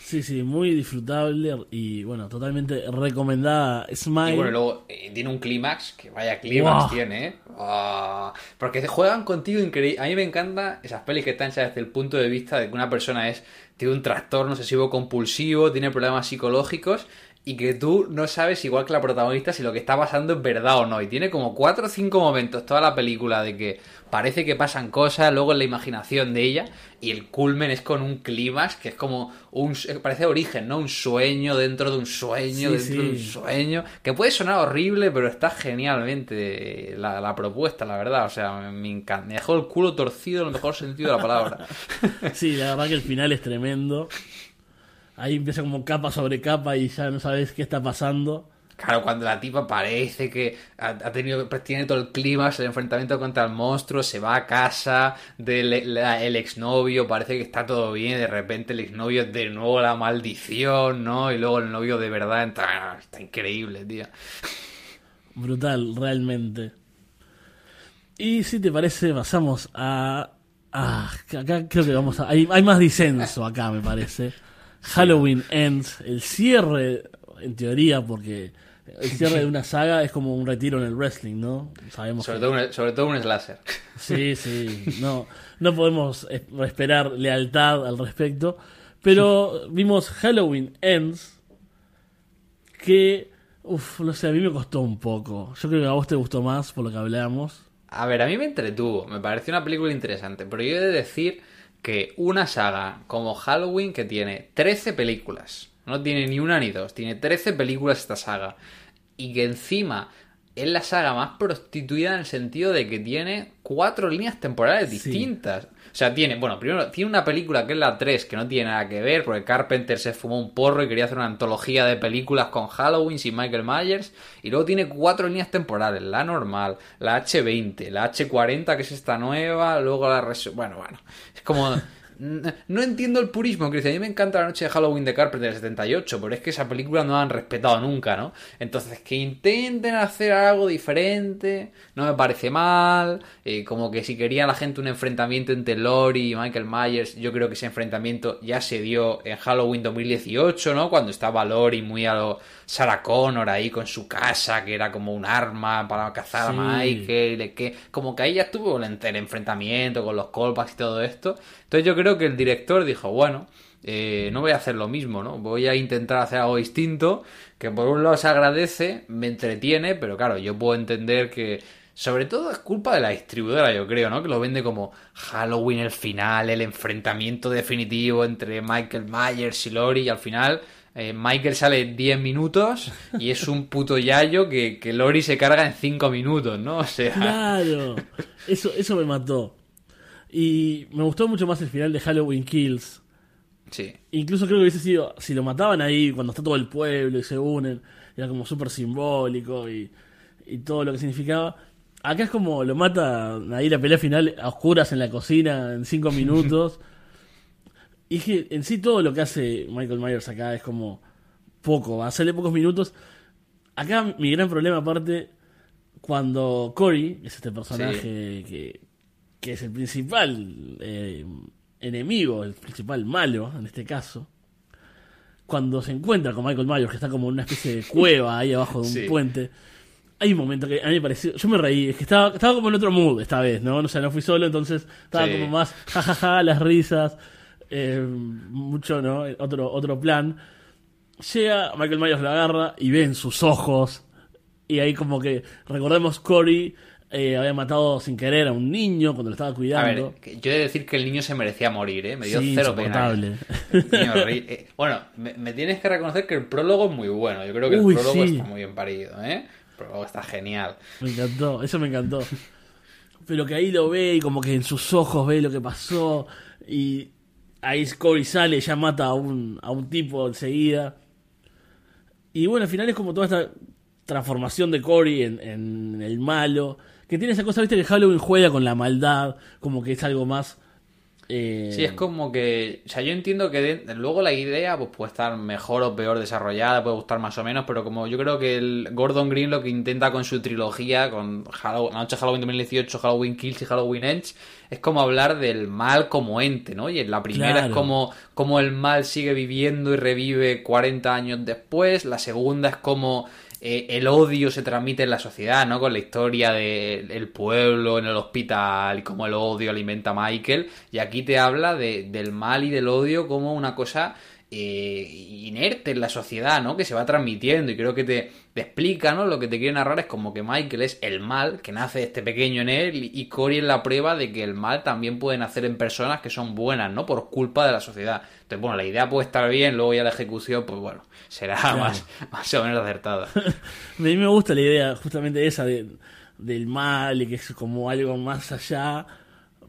Sí, sí, muy disfrutable y bueno, totalmente recomendada. Smile. Y bueno, luego eh, tiene un clímax, que vaya clímax tiene, ¿eh? Ah, porque juegan contigo increíble. A mí me encantan esas pelis que están hechas desde el punto de vista de que una persona es tiene un trastorno obsesivo compulsivo, tiene problemas psicológicos y que tú no sabes, igual que la protagonista, si lo que está pasando es verdad o no. Y tiene como cuatro o cinco momentos toda la película de que parece que pasan cosas, luego en la imaginación de ella, y el culmen es con un clímax que es como un. parece origen, ¿no? Un sueño dentro de un sueño, Sí, dentro de un sueño. Que puede sonar horrible, pero está genialmente la, la propuesta, la verdad. O sea, me, me encanta. Me dejó el culo torcido en el mejor sentido de la palabra. [LAUGHS] Sí, la verdad que el final es tremendo. Ahí empieza como capa sobre capa y ya no sabes qué está pasando. Claro, cuando la tipa parece que ha, tenido, pues, tiene todo el clima, el enfrentamiento contra el monstruo, se va a casa del la- el exnovio, parece que está todo bien, de repente el exnovio es de nuevo la maldición, ¿no? Y luego el novio de verdad entra, está increíble, tío. Brutal, realmente. Y si te parece, pasamos a. Ah, acá creo que vamos a. Hay, hay más disenso acá, me parece. Halloween Ends, el cierre, en teoría, porque el cierre de una saga es como un retiro en el wrestling, ¿no? Sabemos Sobre que- todo un, sobre todo un slasher. Sí, sí, no, no podemos es- esperar lealtad al respecto. Pero vimos Halloween Ends, que, uff, no sé, a mí me costó un poco. Yo creo que a vos te gustó más por lo que hablamos. A ver, a mí me entretuvo, me pareció una película interesante, pero yo he de decir que una saga como Halloween que tiene 13 películas, no tiene ni una ni dos, tiene 13 películas esta saga, y que encima es la saga más prostituida en el sentido de que tiene cuatro líneas temporales distintas. Sea, tiene, bueno, primero, tiene una película que es la 3 que no tiene nada que ver, porque Carpenter se fumó un porro y quería hacer una antología de películas con Halloween sin Michael Myers. Y luego tiene cuatro líneas temporales, la normal, la H20, la H40 que es esta nueva, luego la... Bueno, bueno, es como... No entiendo el purismo, dice, a mí me encanta la noche de Halloween de Carpenter del 78, pero es que esa película no la han respetado nunca, ¿no? Entonces, que intenten hacer algo diferente, no me parece mal, eh, como que si quería la gente un enfrentamiento entre Lori y Michael Myers, yo creo que ese enfrentamiento ya se dio en Halloween 2018, ¿no? Cuando estaba Lori muy a lo Sarah Connor ahí con su casa, que era como un arma para cazar Sí. a Michael, que como que ahí ya estuvo el, el enfrentamiento con los callbacks y todo esto. Entonces yo creo que el director dijo, bueno, eh, no voy a hacer lo mismo, ¿no? Voy a intentar hacer algo distinto, que por un lado se agradece, me entretiene, pero claro, yo puedo entender que sobre todo es culpa de la distribuidora, yo creo, ¿no? Que lo vende como Halloween el final, el enfrentamiento definitivo entre Michael Myers y Lori, y al final eh, Michael sale 10 minutos y es un puto yayo que, que Lori se carga en 5 minutos, ¿no? O sea, Claro, eso, eso me mató. Y me gustó mucho más el final de Halloween Kills, Sí. Incluso creo que hubiese sido, si lo mataban ahí cuando está todo el pueblo y se unen, era como súper simbólico y, y todo lo que significaba. Acá es como lo mata ahí la pelea final a oscuras en la cocina en cinco [LAUGHS] minutos. Y es que en sí todo lo que hace Michael Myers acá es como poco, hacerle pocos minutos. Acá mi gran problema aparte, cuando Cory, es este personaje que, que es el principal eh, enemigo, el principal malo en este caso, cuando se encuentra con Michael Myers, que está como en una especie de cueva ahí abajo de un Sí. puente, hay un momento que a mí me pareció, yo me reí, es que estaba, estaba como en otro mood esta vez, ¿no? O sea, no fui solo, entonces estaba Sí. como más jajaja, las risas, eh, mucho, ¿no? Otro, otro plan. Llega, Michael Myers lo agarra y ve en sus ojos, y ahí como que, recordemos, Cory eh, había matado sin querer a un niño cuando lo estaba A cuidando. ver, yo he de decir que el niño se merecía morir, ¿eh? Me dio Sí, cero pena. Eh, bueno, me, me tienes que reconocer que el prólogo es muy bueno. Yo creo que Uy, el prólogo sí. está muy bien parido, ¿eh? El prólogo está genial. Me encantó, eso me encantó. Pero que ahí lo ve y como que en sus ojos ve lo que pasó. Y ahí Cory sale ya mata a un, a un tipo enseguida. Y bueno, al final es como toda esta transformación de Cory en, en el malo. Que tiene esa cosa, viste, que Halloween juega con la maldad. Como que es algo más. eh, Sí, es como que. O sea, yo entiendo que luego la idea pues, puede estar mejor o peor desarrollada, puede gustar más o menos, pero como yo creo que el Gordon Green lo que intenta con su trilogía, con Halloween, La Noche Halloween 2018, Halloween Kills y Halloween Ends, es como hablar del mal como ente, ¿no? Y en la primera Claro. es como, como el mal sigue viviendo y revive 40 años después, la segunda es como. eh, el odio se transmite en la sociedad, ¿no? Con la historia del pueblo en el hospital y cómo el odio alimenta a Michael. Y aquí te habla de- del mal y del odio como una cosa eh, inerte en la sociedad, ¿no? Que se va transmitiendo y creo que te, te explica, ¿no? Lo que te quiere narrar es como que Michael es el mal, que nace este pequeño en él y- y Cory es la prueba de que el mal también puede nacer en personas que son buenas, ¿no? Por culpa de la sociedad. Entonces, bueno, la idea puede estar bien, luego ya la ejecución, pues bueno, será [LAUGHS] más, más o menos acertada. [LAUGHS] A mí me gusta la idea justamente esa de, del mal y que es como algo más allá.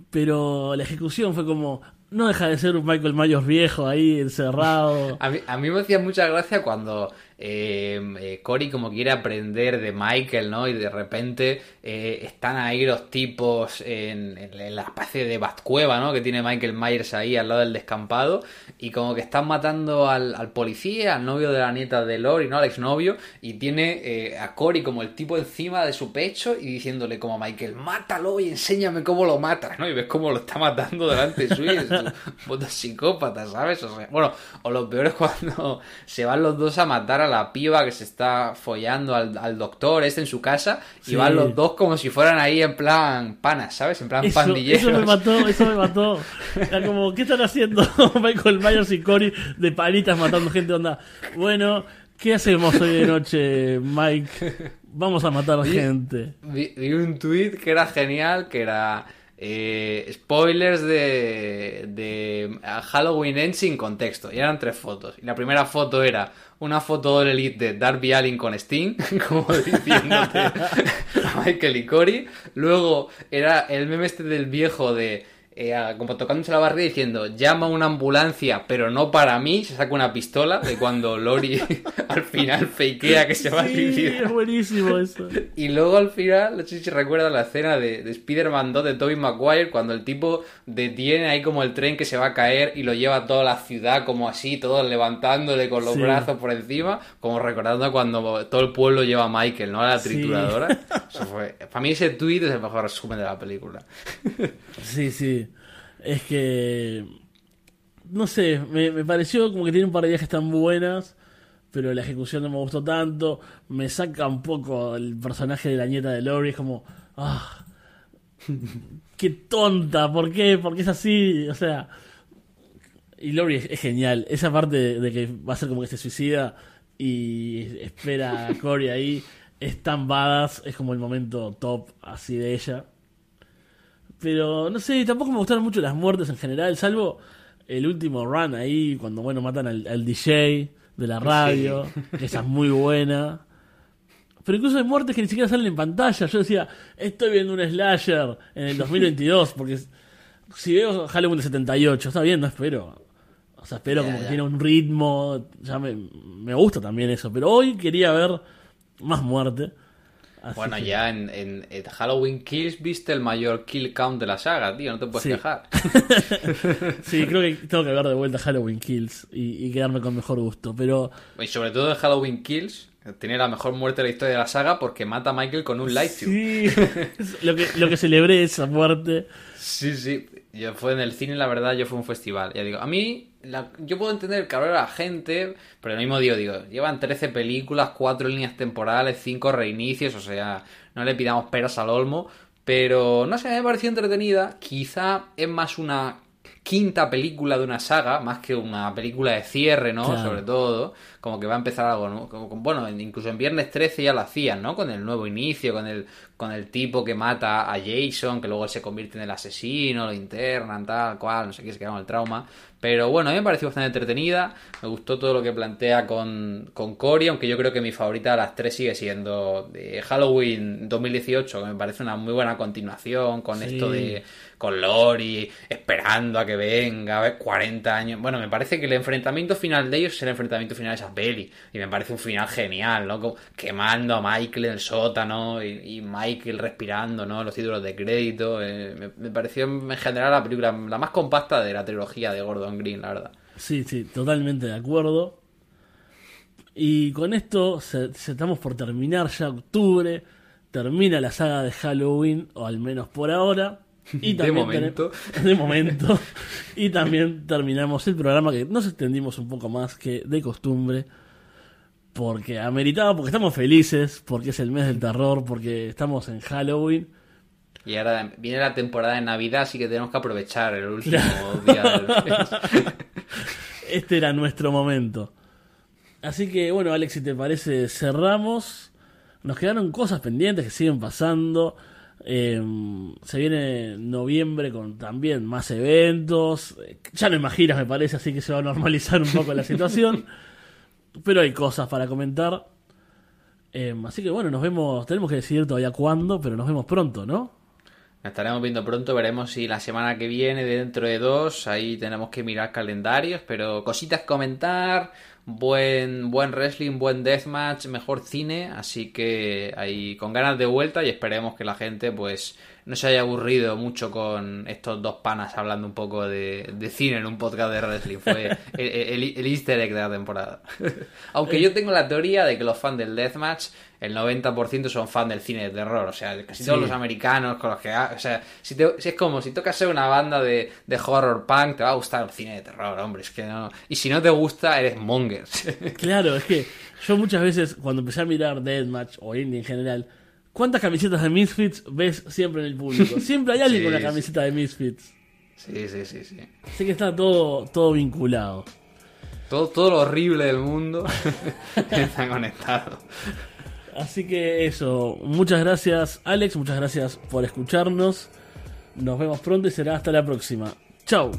Pero la ejecución fue como. No deja de ser un Michael Myers viejo ahí encerrado. [LAUGHS] A mí, a me hacía mucha gracia cuando eh, eh, Cory como quiere aprender de Michael, ¿no? Y de repente eh, están ahí los tipos en, en- en la especie de Batcueva, ¿no? Que tiene Michael Myers ahí al lado del descampado y como que están matando al, al policía, al novio de la nieta de Lori, ¿no? Al exnovio y tiene eh, a Cory como el tipo encima de su pecho y diciéndole como a Michael, mátalo y enséñame cómo lo matas, ¿no? Y ves cómo lo está matando delante suyo es un puto psicópata, ¿sabes? O sea, bueno, o lo peor es cuando se van los dos a matar a la piba que se está follando al, al doctor este en su casa y Sí. van los dos como si fueran ahí en plan panas, ¿sabes? En plan Eso, pandilleros. eso me mató, eso me mató. [LAUGHS] Era como, ¿qué están haciendo [LAUGHS] Michael Myers y Cory de panitas matando gente? Onda, bueno, ¿qué hacemos hoy de noche, Mike? Vamos a matar gente. Vi, vi un tweet que era genial, que era eh, spoilers de, de Halloween End sin contexto. Y eran tres fotos. Y la primera foto era una foto del Elite de Darby Allin con Sting, [LAUGHS] como diciéndote a Michael y Cory. Luego era el meme este del viejo de... eh, como tocándose la barriga diciendo llama a una ambulancia pero no para mí se saca una pistola de cuando Lori [LAUGHS] al final fakea que se va a Sí, suicidar es buenísimo eso. y luego al final, no sé si recuerdas la escena de, de Spider-Man 2 de Tobey Maguire, cuando el tipo detiene ahí como el tren que se va a caer y lo lleva a toda la ciudad como así, todos levantándole con los Sí. brazos por encima, como recordando cuando todo el pueblo lleva a Michael, ¿no? A la Sí. trituradora. [LAUGHS] Eso fue. Para mí ese tweet es el mejor resumen de la película. [LAUGHS] Sí, sí. Es que. No sé, me, me pareció como que tiene un par de viajes tan buenas, pero la ejecución no me gustó tanto. Me saca un poco el personaje de la nieta de Lori, es como. ¡Ah! ¡Qué tonta! ¿Por qué? ¿Por qué es así? O sea. Y Lori es, genial. Esa parte de, que va a ser como que se suicida y espera a Cory ahí es tan badass, es como el momento top así de ella. Pero no sé, tampoco me gustaron mucho las muertes en general, salvo el último run ahí, cuando bueno matan al, al DJ de la radio, que esa es muy buena. Pero incluso hay muertes que ni siquiera salen en pantalla. Yo decía, estoy viendo un slasher en el 2022, porque si veo Halloween de 78, está bien, no espero O sea, espero como que tiene un ritmo. Ya me, me gusta también eso. Pero hoy quería ver más muerte. Así Bueno, que- ya en, en- en Halloween Kills viste el mayor kill count de la saga, tío, no te puedes Sí. quejar. [LAUGHS] Sí, creo que tengo que ver de vuelta Halloween Kills y, y quedarme con mejor gusto. Pero Y sobre todo en Halloween Kills, tiene la mejor muerte de la historia de la saga porque mata a Michael con un light tube. sí, lo que, lo que celebré esa muerte. Sí, sí. Yo fue en el cine, la verdad, yo fue un festival. Ya digo, a mí, la- yo puedo entender el calor de la gente, pero el mismo digo, digo, llevan 13 películas, 4 líneas temporales, 5 reinicios, o sea, no le pidamos peras al olmo, pero no sé, me pareció entretenida. Quizá es más una quinta película de una saga, más que una película de cierre, ¿no? Claro. Sobre todo, como que va a empezar algo, ¿no? Como- bueno, incluso en Viernes 13 ya lo hacían, ¿no? Con el nuevo inicio, con el, con el tipo que mata a Jason, que luego se convierte en el asesino, lo internan, tal cual, no sé qué, se queda con el trauma. Pero bueno, a mí me pareció bastante entretenida, me gustó todo lo que plantea con, con Cory, aunque yo creo que mi favorita de las tres sigue siendo de Halloween 2018, que me parece una muy buena continuación con Sí. esto de con Lori, esperando a que venga, a ver, 40 años. Bueno, me parece que el enfrentamiento final de ellos es el enfrentamiento final de esa peli. Y me parece un final genial, ¿no? Como quemando a Michael en el sótano y, Michael respirando, ¿no? Los títulos de crédito. eh, me, pareció en general la película la más compacta de la trilogía de Gordon Green, la verdad. Sí, sí, totalmente de acuerdo. Y con esto se estamos por terminar ya octubre. Termina la saga de Halloween, o al menos por ahora. Y De también momento. [LAUGHS] de momento. Y también terminamos el programa que nos extendimos un poco más que de costumbre. Porque ameritaba, porque estamos felices, porque es el mes del terror, porque estamos en Halloween. Y ahora viene la temporada de Navidad, así que tenemos que aprovechar el último día del mes. [LAUGHS] Este era nuestro momento. Así que bueno, Alex, si te parece, cerramos. Nos quedaron cosas pendientes que siguen pasando. Eh, se viene noviembre con también más eventos. Ya no giras, me parece, así que se va a normalizar un poco la situación. [LAUGHS] Pero hay cosas para comentar. Eh, así que bueno, nos vemos. Tenemos que decidir todavía cuándo, pero nos vemos pronto, ¿no? Nos estaremos viendo pronto, veremos si la semana que viene, dentro de dos, ahí tenemos que mirar calendarios, pero cositas comentar, buen, buen wrestling, buen deathmatch, mejor cine, así que ahí con ganas de vuelta y esperemos que la gente pues no se haya aburrido mucho con estos dos panas hablando un poco de, de cine en un podcast de wrestling, fue el, el- el easter egg de la temporada. [LAUGHS] Aunque yo tengo la teoría de que los fans del deathmatch el 90% son fan del cine de terror, o sea, casi todos Sí. los americanos con los que... ha- O sea, si, te- si es como si tocas ser una banda de, de horror punk, te va a gustar el cine de terror, hombre, es que no... Y si no te gusta, eres mongers. [LAUGHS] Claro, es que yo muchas veces cuando empecé a mirar Deathmatch o indie en general, ¿cuántas camisetas de Misfits ves siempre en el público? [LAUGHS] Siempre hay alguien Sí, con sí. camiseta de Misfits. sí, sí, sí, sí. Así que está todo, todo vinculado. Todo, todo lo horrible del mundo [LAUGHS] está conectado. Así que eso, muchas gracias Alex, muchas gracias por escucharnos. Nos vemos pronto y será hasta la próxima. Chau.